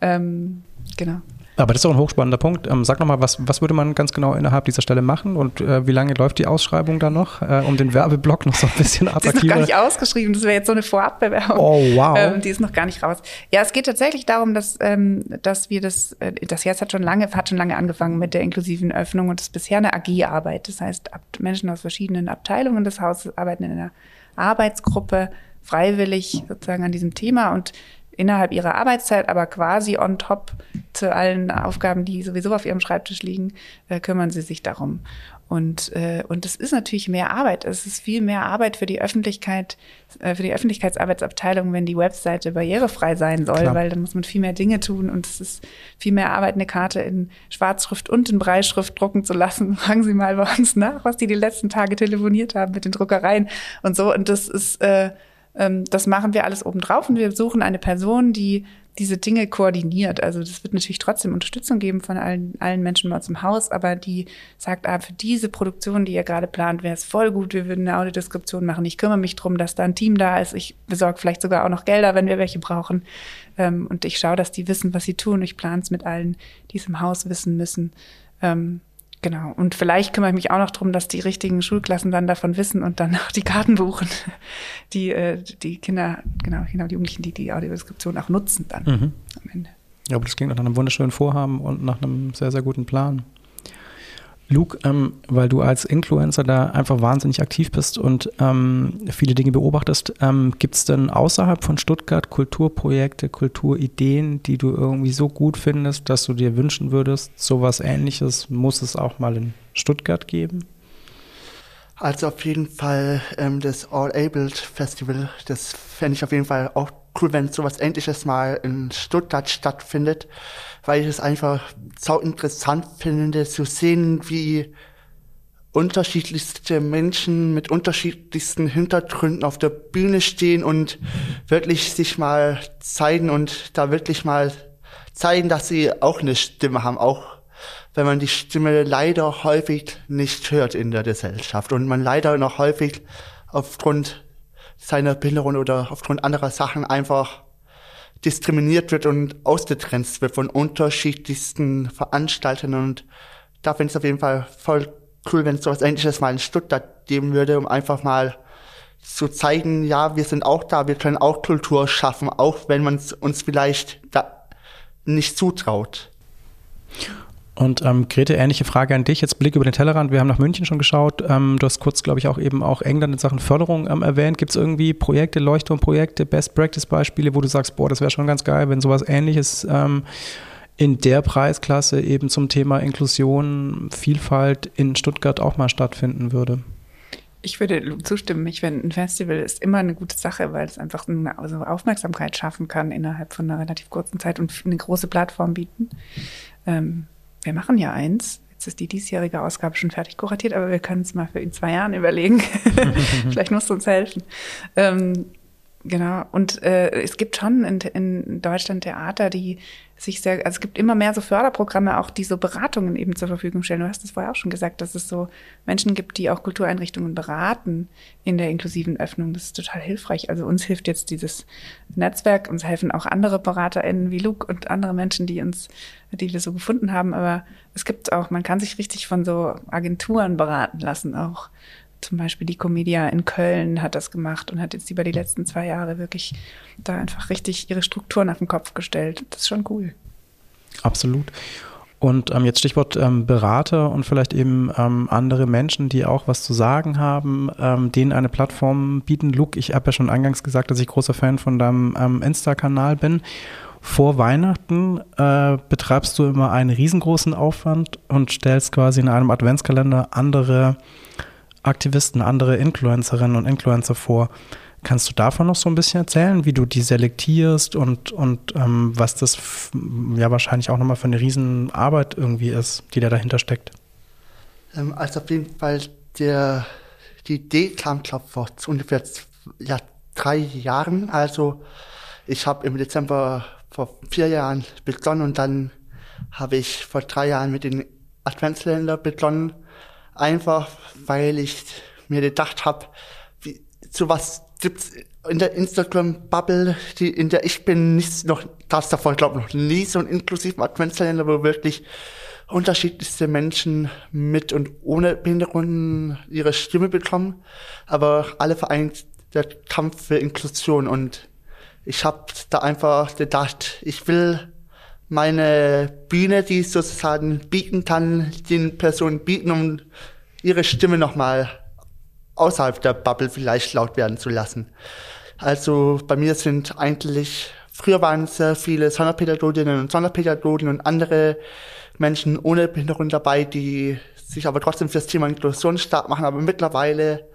Ähm, genau. Aber das ist auch ein hochspannender Punkt. Ähm, sag nochmal, was, was würde man ganz genau innerhalb dieser Stelle machen und äh, wie lange läuft die Ausschreibung dann noch, äh, um den Werbeblock noch so ein bisschen attraktiver? Die ist noch gar nicht ausgeschrieben, das wäre jetzt so eine Vorabbewerbung. Oh, wow. Ähm, die ist noch gar nicht raus. Ja, es geht tatsächlich darum, dass, ähm, dass wir das, äh, das jetzt hat schon lange, hat schon lange angefangen mit der inklusiven Öffnung und das ist bisher eine AG-Arbeit. Das heißt, Menschen aus verschiedenen Abteilungen des Hauses arbeiten in einer Arbeitsgruppe freiwillig sozusagen an diesem Thema und innerhalb ihrer Arbeitszeit, aber quasi on top zu allen Aufgaben, die sowieso auf ihrem Schreibtisch liegen, äh, kümmern sie sich darum. Und äh, und es ist natürlich mehr Arbeit. Es ist viel mehr Arbeit für die Öffentlichkeit, äh, für die Öffentlichkeitsarbeitsabteilung, wenn die Webseite barrierefrei sein soll, Klar. weil dann muss man viel mehr Dinge tun und es ist viel mehr Arbeit, eine Karte in Schwarzschrift und in Breitschrift drucken zu lassen. Fragen Sie mal bei uns nach, was die die letzten Tage telefoniert haben mit den Druckereien und so. Und das ist äh, das machen wir alles obendrauf und wir suchen eine Person, die diese Dinge koordiniert. Also das wird natürlich trotzdem Unterstützung geben von allen, allen Menschen bei uns im Haus, aber die sagt, ah, für diese Produktion, die ihr gerade plant, wäre es voll gut, wir würden eine Audiodeskription machen. Ich kümmere mich drum, dass da ein Team da ist. Ich besorge vielleicht sogar auch noch Gelder, wenn wir welche brauchen. Ähm, und ich schaue, dass die wissen, was sie tun. Ich plane es mit allen, die es im Haus wissen müssen. Ähm, Genau. Und vielleicht kümmere ich mich auch noch darum, dass die richtigen Schulklassen dann davon wissen und dann auch die Karten buchen, die äh, die Kinder, genau, genau, die Jugendlichen, die die Audiodeskription auch nutzen dann mhm. am Ende. Ja, aber das klingt nach einem wunderschönen Vorhaben und nach einem sehr, sehr guten Plan. Luke, ähm, weil du als Influencer da einfach wahnsinnig aktiv bist und ähm, viele Dinge beobachtest, ähm, gibt es denn außerhalb von Stuttgart Kulturprojekte, Kulturideen, die du irgendwie so gut findest, dass du dir wünschen würdest, sowas ähnliches muss es auch mal in Stuttgart geben? Also auf jeden Fall ähm, das All Abled Festival, das fände ich auf jeden Fall auch cool, wenn sowas endliches mal in Stuttgart stattfindet, weil ich es einfach sau interessant finde, zu sehen, wie unterschiedlichste Menschen mit unterschiedlichsten Hintergründen auf der Bühne stehen und wirklich sich mal zeigen und da wirklich mal zeigen, dass sie auch eine Stimme haben, auch wenn man die Stimme leider häufig nicht hört in der Gesellschaft und man leider noch häufig aufgrund seiner Behinderung oder aufgrund anderer Sachen einfach diskriminiert wird und ausgegrenzt wird von unterschiedlichsten Veranstaltern und da finde ich es auf jeden Fall voll cool, wenn es sowas ähnliches mal in Stuttgart geben würde, um einfach mal zu zeigen, ja, wir sind auch da, wir können auch Kultur schaffen, auch wenn man es uns vielleicht da nicht zutraut. Und ähm, Grete, ähnliche Frage an dich. Jetzt Blick über den Tellerrand. Wir haben nach München schon geschaut. Ähm, du hast kurz, glaube ich, auch eben auch England in Sachen Förderung ähm, erwähnt. Gibt es irgendwie Projekte, Leuchtturmprojekte, Best-Practice-Beispiele, wo du sagst, boah, das wäre schon ganz geil, wenn sowas ähnliches ähm, in der Preisklasse eben zum Thema Inklusion, Vielfalt in Stuttgart auch mal stattfinden würde? Ich würde zustimmen. Ich finde, ein Festival ist immer eine gute Sache, weil es einfach eine also Aufmerksamkeit schaffen kann innerhalb von einer relativ kurzen Zeit und eine große Plattform bieten. Ähm, wir machen ja eins. Jetzt ist die diesjährige Ausgabe schon fertig kuratiert, aber wir können es mal für in zwei Jahren überlegen. Vielleicht musst du uns helfen. Ähm, genau. Und äh, es gibt schon in, in Deutschland Theater, die sich sehr, also es gibt immer mehr so Förderprogramme auch, die so Beratungen eben zur Verfügung stellen. Du hast es vorher auch schon gesagt, dass es so Menschen gibt, die auch Kultureinrichtungen beraten in der inklusiven Öffnung. Das ist total hilfreich. Also uns hilft jetzt dieses Netzwerk, uns helfen auch andere BeraterInnen wie Luke und andere Menschen, die uns, die wir so gefunden haben. Aber es gibt auch, man kann sich richtig von so Agenturen beraten lassen auch. Zum Beispiel die Comedia in Köln hat das gemacht und hat jetzt über die letzten zwei Jahre wirklich da einfach richtig ihre Strukturen auf den Kopf gestellt. Das ist schon cool. Absolut. Und ähm, jetzt Stichwort ähm, Berater und vielleicht eben ähm, andere Menschen, die auch was zu sagen haben, ähm, denen eine Plattform bieten. Luke, ich habe ja schon eingangs gesagt, dass ich großer Fan von deinem ähm, Insta-Kanal bin. Vor Weihnachten äh, betreibst du immer einen riesengroßen Aufwand und stellst quasi in einem Adventskalender andere Aktivisten, andere Influencerinnen und Influencer vor. Kannst du davon noch so ein bisschen erzählen, wie du die selektierst und, und ähm, was das ja wahrscheinlich auch nochmal für eine Riesenarbeit irgendwie ist, die da dahinter steckt? Ähm, also auf jeden Fall der, die Idee kam, glaube ich, vor ungefähr ja, drei Jahren. Also ich habe im Dezember vor vier Jahren begonnen und dann habe ich vor drei Jahren mit den Adventsländern begonnen einfach weil ich mir gedacht habe, wie sowas gibt's in der Instagram-Bubble, die, in der ich bin, nichts noch, das davor, glaube noch nie so einen inklusiven Adventskalender, wo wirklich unterschiedlichste Menschen mit und ohne Behinderungen ihre Stimme bekommen, aber alle vereint der Kampf für Inklusion. Und ich habe da einfach gedacht, ich will meine Bühne, die ich sozusagen bieten kann, den Personen bieten, um ihre Stimme nochmal außerhalb der Bubble vielleicht laut werden zu lassen. Also bei mir sind eigentlich, früher waren sehr viele Sonderpädagoginnen und Sonderpädagogen und andere Menschen ohne Behinderung dabei, die sich aber trotzdem für das Thema Inklusion stark machen. Aber mittlerweile,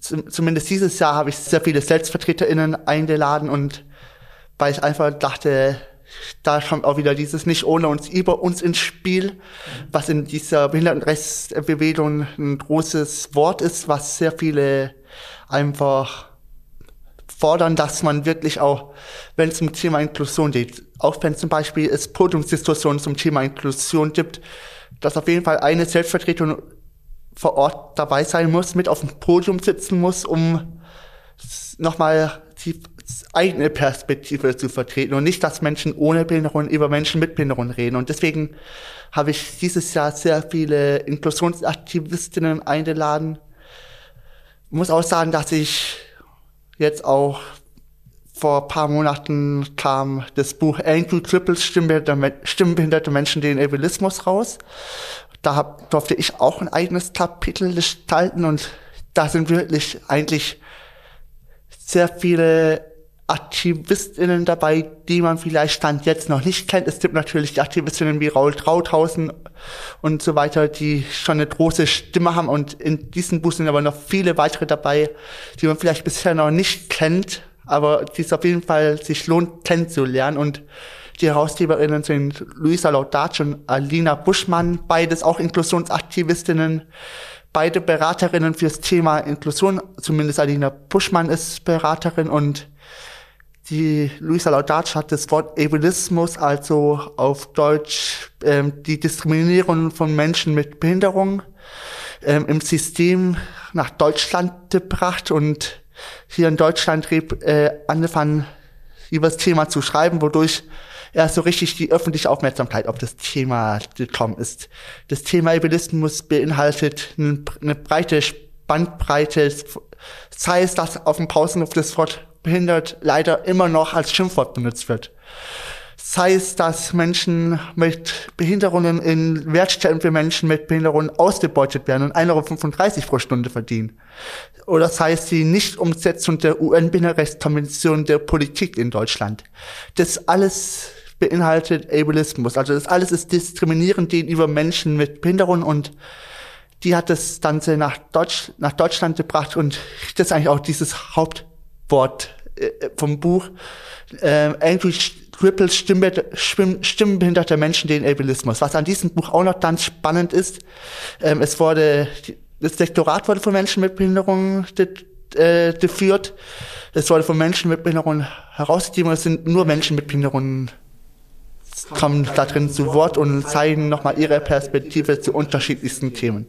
zumindest dieses Jahr, habe ich sehr viele SelbstvertreterInnen eingeladen und weil ich einfach dachte, da kommt auch wieder dieses nicht ohne uns über uns ins Spiel, was in dieser Behindertenrechtsbewegung ein großes Wort ist, was sehr viele einfach fordern, dass man wirklich auch, wenn es um Thema Inklusion geht, auch wenn zum Beispiel es Podiumsdiskussionen zum Thema Inklusion gibt, dass auf jeden Fall eine Selbstvertretung vor Ort dabei sein muss, mit auf dem Podium sitzen muss, um nochmal die eigene Perspektive zu vertreten und nicht, dass Menschen ohne Behinderung über Menschen mit Behinderung reden. Und deswegen habe ich dieses Jahr sehr viele Inklusionsaktivistinnen eingeladen. Muss auch sagen, dass ich jetzt auch vor paar Monaten kam das Buch Angry Triples Stimmbehinderte Menschen den Ableismus raus. Da hab, durfte ich auch ein eigenes Kapitel gestalten und da sind wirklich eigentlich sehr viele AktivistInnen dabei, die man vielleicht Stand jetzt noch nicht kennt. Es gibt natürlich AktivistInnen wie Raul Trauthausen und so weiter, die schon eine große Stimme haben. Und in diesem Buch sind aber noch viele weitere dabei, die man vielleicht bisher noch nicht kennt, aber die es auf jeden Fall sich lohnt kennenzulernen. Und die HerausgeberInnen sind Luisa Laudatsch und Alina Buschmann, beides auch Inklusionsaktivistinnen, beide Beraterinnen fürs Thema Inklusion, zumindest Alina Buschmann ist Beraterin und die Luisa Laudatsch hat das Wort Ableismus, also auf Deutsch ähm, die Diskriminierung von Menschen mit Behinderung, ähm, im System nach Deutschland gebracht und hier in Deutschland äh, angefangen, über das Thema zu schreiben, wodurch erst so richtig die öffentliche Aufmerksamkeit auf das Thema gekommen ist. Das Thema Ableismus beinhaltet eine, breite Bandbreite, sei es, dass auf dem Pausenhof das Wort behindert leider immer noch als Schimpfwort benutzt wird. Sei es, dass Menschen mit Behinderungen in Wertstellen für Menschen mit Behinderungen ausgebeutet werden und 1,35 Euro pro Stunde verdienen. Oder sei es die Nichtumsetzung der UN-Behindertenrechtskonvention der Politik in Deutschland. Das alles beinhaltet Ableismus. Also das alles ist diskriminierend gegenüber Menschen mit Behinderungen und die hat das Ganze nach, Deutsch, nach Deutschland gebracht und das ist eigentlich auch dieses Hauptwort vom Buch. Äh, Andrew Cripples stimmbehinderte Menschen den Ableismus. Was an diesem Buch auch noch ganz spannend ist, ähm, es wurde, das Lektorat wurde von Menschen mit Behinderungen äh, geführt. Es wurde von Menschen mit Behinderungen herausgegeben. Es sind nur Menschen mit Behinderungen kommen da drin zu Wort und zeigen nochmal ihre Perspektive zu unterschiedlichsten Themen.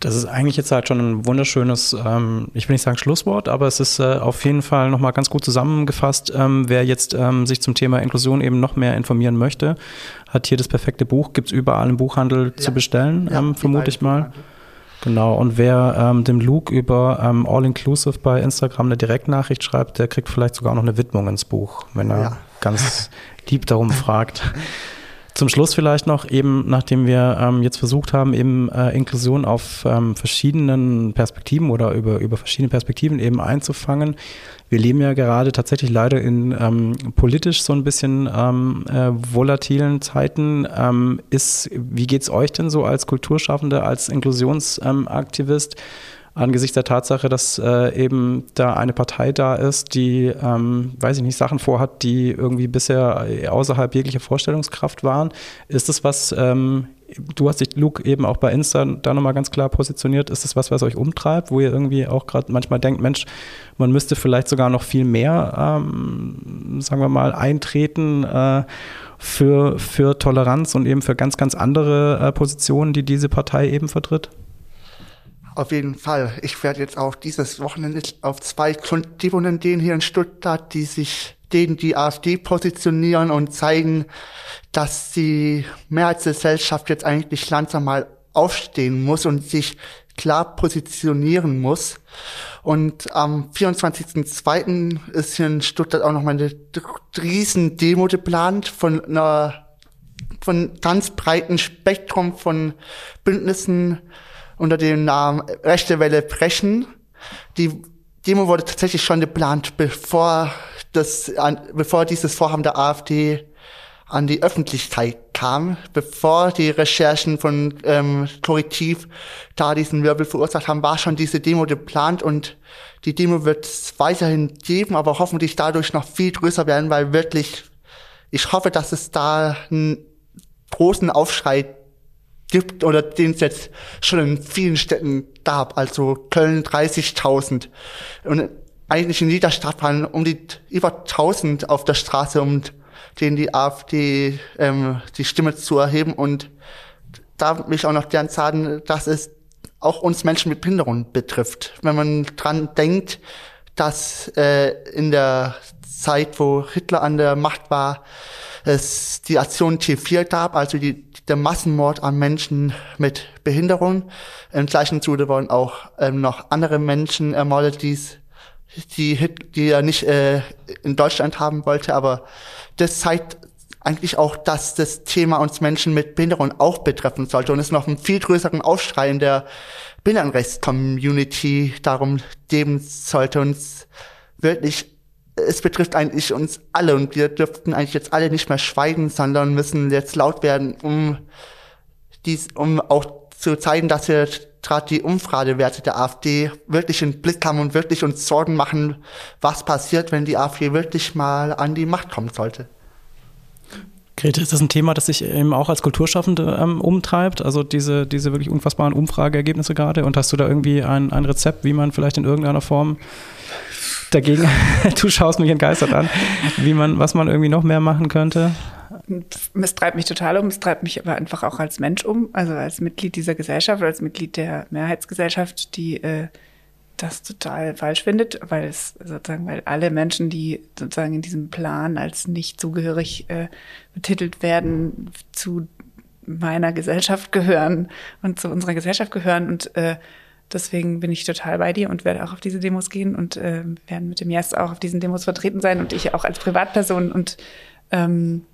Das ist eigentlich jetzt halt schon ein wunderschönes, ähm, ich will nicht sagen Schlusswort, aber es ist äh, auf jeden Fall nochmal ganz gut zusammengefasst. Ähm, wer jetzt ähm, sich zum Thema Inklusion eben noch mehr informieren möchte, hat hier das perfekte Buch, gibt es überall im Buchhandel ja. zu bestellen, ja, ähm, vermute ich mal. Genau, und wer ähm, dem Luke über ähm, All Inclusive bei Instagram eine Direktnachricht schreibt, der kriegt vielleicht sogar noch eine Widmung ins Buch, wenn er ja. ganz lieb darum fragt. Zum Schluss vielleicht noch, eben nachdem wir ähm, jetzt versucht haben, eben äh, Inklusion auf ähm, verschiedenen Perspektiven oder über, über verschiedene Perspektiven eben einzufangen. Wir leben ja gerade tatsächlich leider in ähm, politisch so ein bisschen ähm, äh, volatilen Zeiten. Ähm, ist, wie geht's euch denn so als Kulturschaffende, als Inklusionsaktivist? Angesichts der Tatsache, dass äh, eben da eine Partei da ist, die, ähm, weiß ich nicht, Sachen vorhat, die irgendwie bisher außerhalb jeglicher Vorstellungskraft waren. Ist das was, ähm, du hast dich, Luke, eben auch bei Insta da nochmal ganz klar positioniert, ist das was, was euch umtreibt, wo ihr irgendwie auch gerade manchmal denkt, Mensch, man müsste vielleicht sogar noch viel mehr, ähm, sagen wir mal, eintreten äh, für, für Toleranz und eben für ganz, ganz andere äh, Positionen, die diese Partei eben vertritt? Auf jeden Fall. Ich werde jetzt auch dieses Wochenende auf zwei Kundgebungen gehen hier in Stuttgart, die sich denen die AfD positionieren und zeigen, dass die Mehrheitsgesellschaft jetzt eigentlich langsam mal aufstehen muss und sich klar positionieren muss. Und am 24.02. ist hier in Stuttgart auch nochmal eine riesen Demo geplant von einer von ganz breiten Spektrum von Bündnissen unter dem Namen Rechte Welle brechen. Die Demo wurde tatsächlich schon geplant, bevor das, bevor dieses Vorhaben der AfD an die Öffentlichkeit kam, bevor die Recherchen von ähm, Korrektiv da diesen Wirbel verursacht haben, war schon diese Demo geplant und die Demo wird es weiterhin geben, aber hoffentlich dadurch noch viel größer werden, weil wirklich, ich hoffe, dass es da einen großen Aufschrei gibt oder den es jetzt schon in vielen Städten gab, also Köln 30.000. Und eigentlich in jeder Stadt waren um die über 1000 auf der Straße, um denen die AfD ähm, die Stimme zu erheben. Und da will ich auch noch gern sagen, dass es auch uns Menschen mit Behinderung betrifft. Wenn man dran denkt, dass äh, in der Zeit, wo Hitler an der Macht war, es die Aktion T4 gab, also die, der Massenmord an Menschen mit Behinderung. Im gleichen Zuge wurden auch ähm, noch andere Menschen ermordet, die's, die, die er nicht äh, in Deutschland haben wollte, aber das zeigt eigentlich auch, dass das Thema uns Menschen mit Behinderung auch betreffen sollte und es noch einen viel größeren Aufschrei in der Behindertenrechts-Community darum geben sollte, uns wirklich es betrifft eigentlich uns alle und wir dürften eigentlich jetzt alle nicht mehr schweigen, sondern müssen jetzt laut werden, um dies, um auch zu zeigen, dass wir gerade die Umfragewerte der AfD wirklich im Blick haben und wirklich uns Sorgen machen, was passiert, wenn die AfD wirklich mal an die Macht kommen sollte. Grete, ist das ein Thema, das sich eben auch als Kulturschaffende ähm, umtreibt? Also diese, diese wirklich unfassbaren Umfrageergebnisse gerade? Und hast du da irgendwie ein, ein Rezept, wie man vielleicht in irgendeiner Form dagegen, du schaust mich entgeistert an, wie man, was man irgendwie noch mehr machen könnte? Es treibt mich total um, es treibt mich aber einfach auch als Mensch um, also als Mitglied dieser Gesellschaft, als Mitglied der Mehrheitsgesellschaft, die äh, das total falsch findet, weil es sozusagen, weil alle Menschen, die sozusagen in diesem Plan als nicht zugehörig äh, betitelt werden, zu meiner Gesellschaft gehören und zu unserer Gesellschaft gehören und äh, Deswegen bin ich total bei dir und werde auch auf diese Demos gehen und äh, werden mit dem Yes auch auf diesen Demos vertreten sein und ich auch als Privatperson. Und ähm,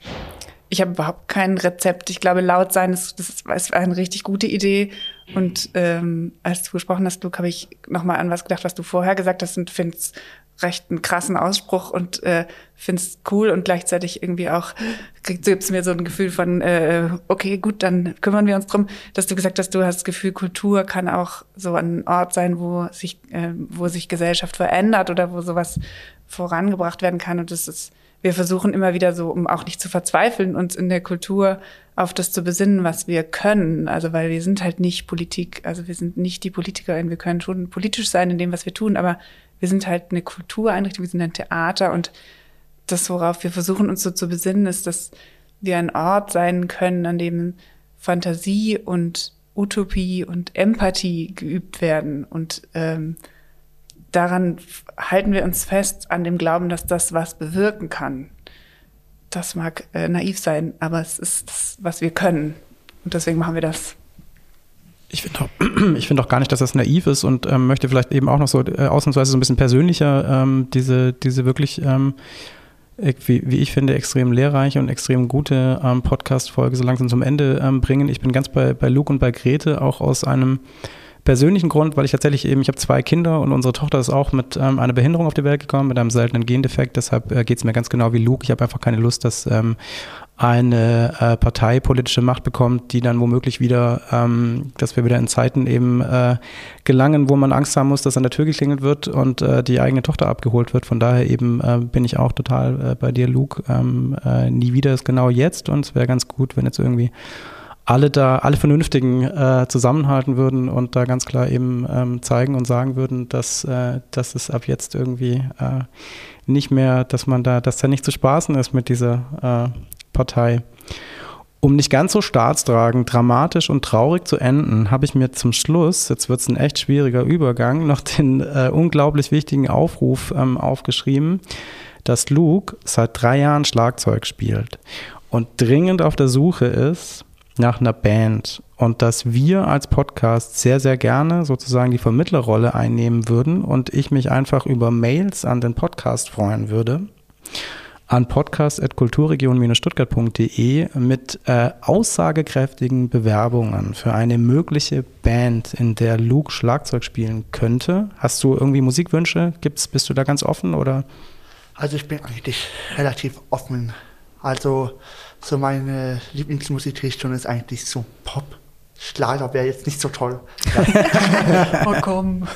ich habe überhaupt kein Rezept. Ich glaube, laut sein das ist, ist eine richtig gute Idee. Und ähm, als du gesprochen hast, Luke, habe ich nochmal an was gedacht, was du vorher gesagt hast und finde es recht einen krassen Ausspruch und äh, finde es cool und gleichzeitig irgendwie auch gibt es mir so ein Gefühl von äh, okay gut dann kümmern wir uns drum dass du gesagt hast du hast das Gefühl Kultur kann auch so ein Ort sein wo sich äh, wo sich Gesellschaft verändert oder wo sowas vorangebracht werden kann und das ist wir versuchen immer wieder so um auch nicht zu verzweifeln uns in der Kultur auf das zu besinnen was wir können also weil wir sind halt nicht Politik also wir sind nicht die Politikerin wir können schon politisch sein in dem was wir tun aber wir sind halt eine Kultureinrichtung, wir sind ein Theater und das, worauf wir versuchen, uns so zu besinnen, ist, dass wir ein Ort sein können, an dem Fantasie und Utopie und Empathie geübt werden. Und ähm, daran halten wir uns fest, an dem Glauben, dass das was bewirken kann. Das mag äh, naiv sein, aber es ist das, was wir können. Und deswegen machen wir das. Ich finde auch, find auch gar nicht, dass das naiv ist und ähm, möchte vielleicht eben auch noch so äh, ausnahmsweise so ein bisschen persönlicher ähm, diese, diese wirklich, ähm, wie, wie, ich finde, extrem lehrreiche und extrem gute ähm, Podcast-Folge so langsam zum Ende ähm, bringen. Ich bin ganz bei, bei Luke und bei Grete auch aus einem persönlichen Grund, weil ich tatsächlich eben, ich habe zwei Kinder und unsere Tochter ist auch mit ähm, einer Behinderung auf die Welt gekommen, mit einem seltenen Gendefekt. Deshalb äh, geht es mir ganz genau wie Luke. Ich habe einfach keine Lust, dass ähm, eine äh, Partei politische Macht bekommt, die dann womöglich wieder, ähm, dass wir wieder in Zeiten eben äh, gelangen, wo man Angst haben muss, dass an der Tür geklingelt wird und äh, die eigene Tochter abgeholt wird. Von daher eben äh, bin ich auch total äh, bei dir, Luke. Ähm, äh, nie wieder ist genau jetzt und es wäre ganz gut, wenn jetzt irgendwie alle da, alle Vernünftigen äh, zusammenhalten würden und da ganz klar eben ähm, zeigen und sagen würden, dass, äh, dass es ab jetzt irgendwie äh, nicht mehr, dass man da, dass da nicht zu spaßen ist mit dieser äh, Partei. Um nicht ganz so staatstragend, dramatisch und traurig zu enden, habe ich mir zum Schluss, jetzt wird es ein echt schwieriger Übergang, noch den äh, unglaublich wichtigen Aufruf ähm, aufgeschrieben, dass Luke seit drei Jahren Schlagzeug spielt und dringend auf der Suche ist nach einer Band und dass wir als Podcast sehr, sehr gerne sozusagen die Vermittlerrolle einnehmen würden und ich mich einfach über Mails an den Podcast freuen würde an podcast.kulturregion-stuttgart.de mit äh, aussagekräftigen Bewerbungen für eine mögliche Band, in der Luke Schlagzeug spielen könnte. Hast du irgendwie Musikwünsche? Gibt's, bist du da ganz offen oder? Also ich bin eigentlich relativ offen. Also so meine Lieblingsmusikrichtung ist eigentlich so Pop. Schlager wäre jetzt nicht so toll. oh komm.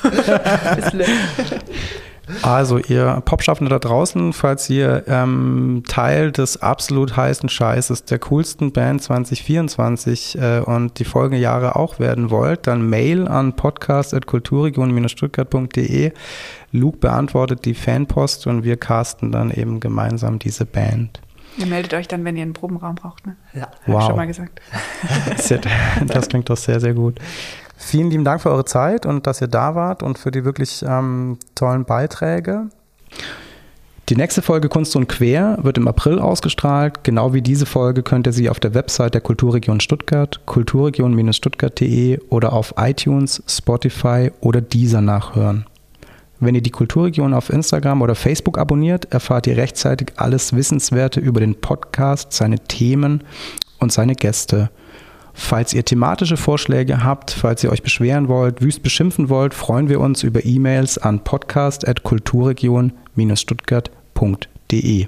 Also ihr Popschaffende da draußen, falls ihr ähm, Teil des absolut heißen Scheißes der coolsten Band 2024 äh, und die folgenden Jahre auch werden wollt, dann Mail an podcast.kulturregion-stuttgart.de. Luke beantwortet die Fanpost und wir casten dann eben gemeinsam diese Band. Ihr meldet euch dann, wenn ihr einen Probenraum braucht, ne? Ja. Wow. schon mal gesagt. Das klingt doch sehr, sehr gut. Vielen lieben Dank für eure Zeit und dass ihr da wart und für die wirklich ähm, tollen Beiträge. Die nächste Folge Kunst und Quer wird im April ausgestrahlt. Genau wie diese Folge könnt ihr sie auf der Website der Kulturregion Stuttgart, kulturregion-stuttgart.de oder auf iTunes, Spotify oder Deezer nachhören. Wenn ihr die Kulturregion auf Instagram oder Facebook abonniert, erfahrt ihr rechtzeitig alles Wissenswerte über den Podcast, seine Themen und seine Gäste. Falls ihr thematische Vorschläge habt, falls ihr euch beschweren wollt, wüst beschimpfen wollt, freuen wir uns über E-Mails an podcast.kulturregion-stuttgart.de.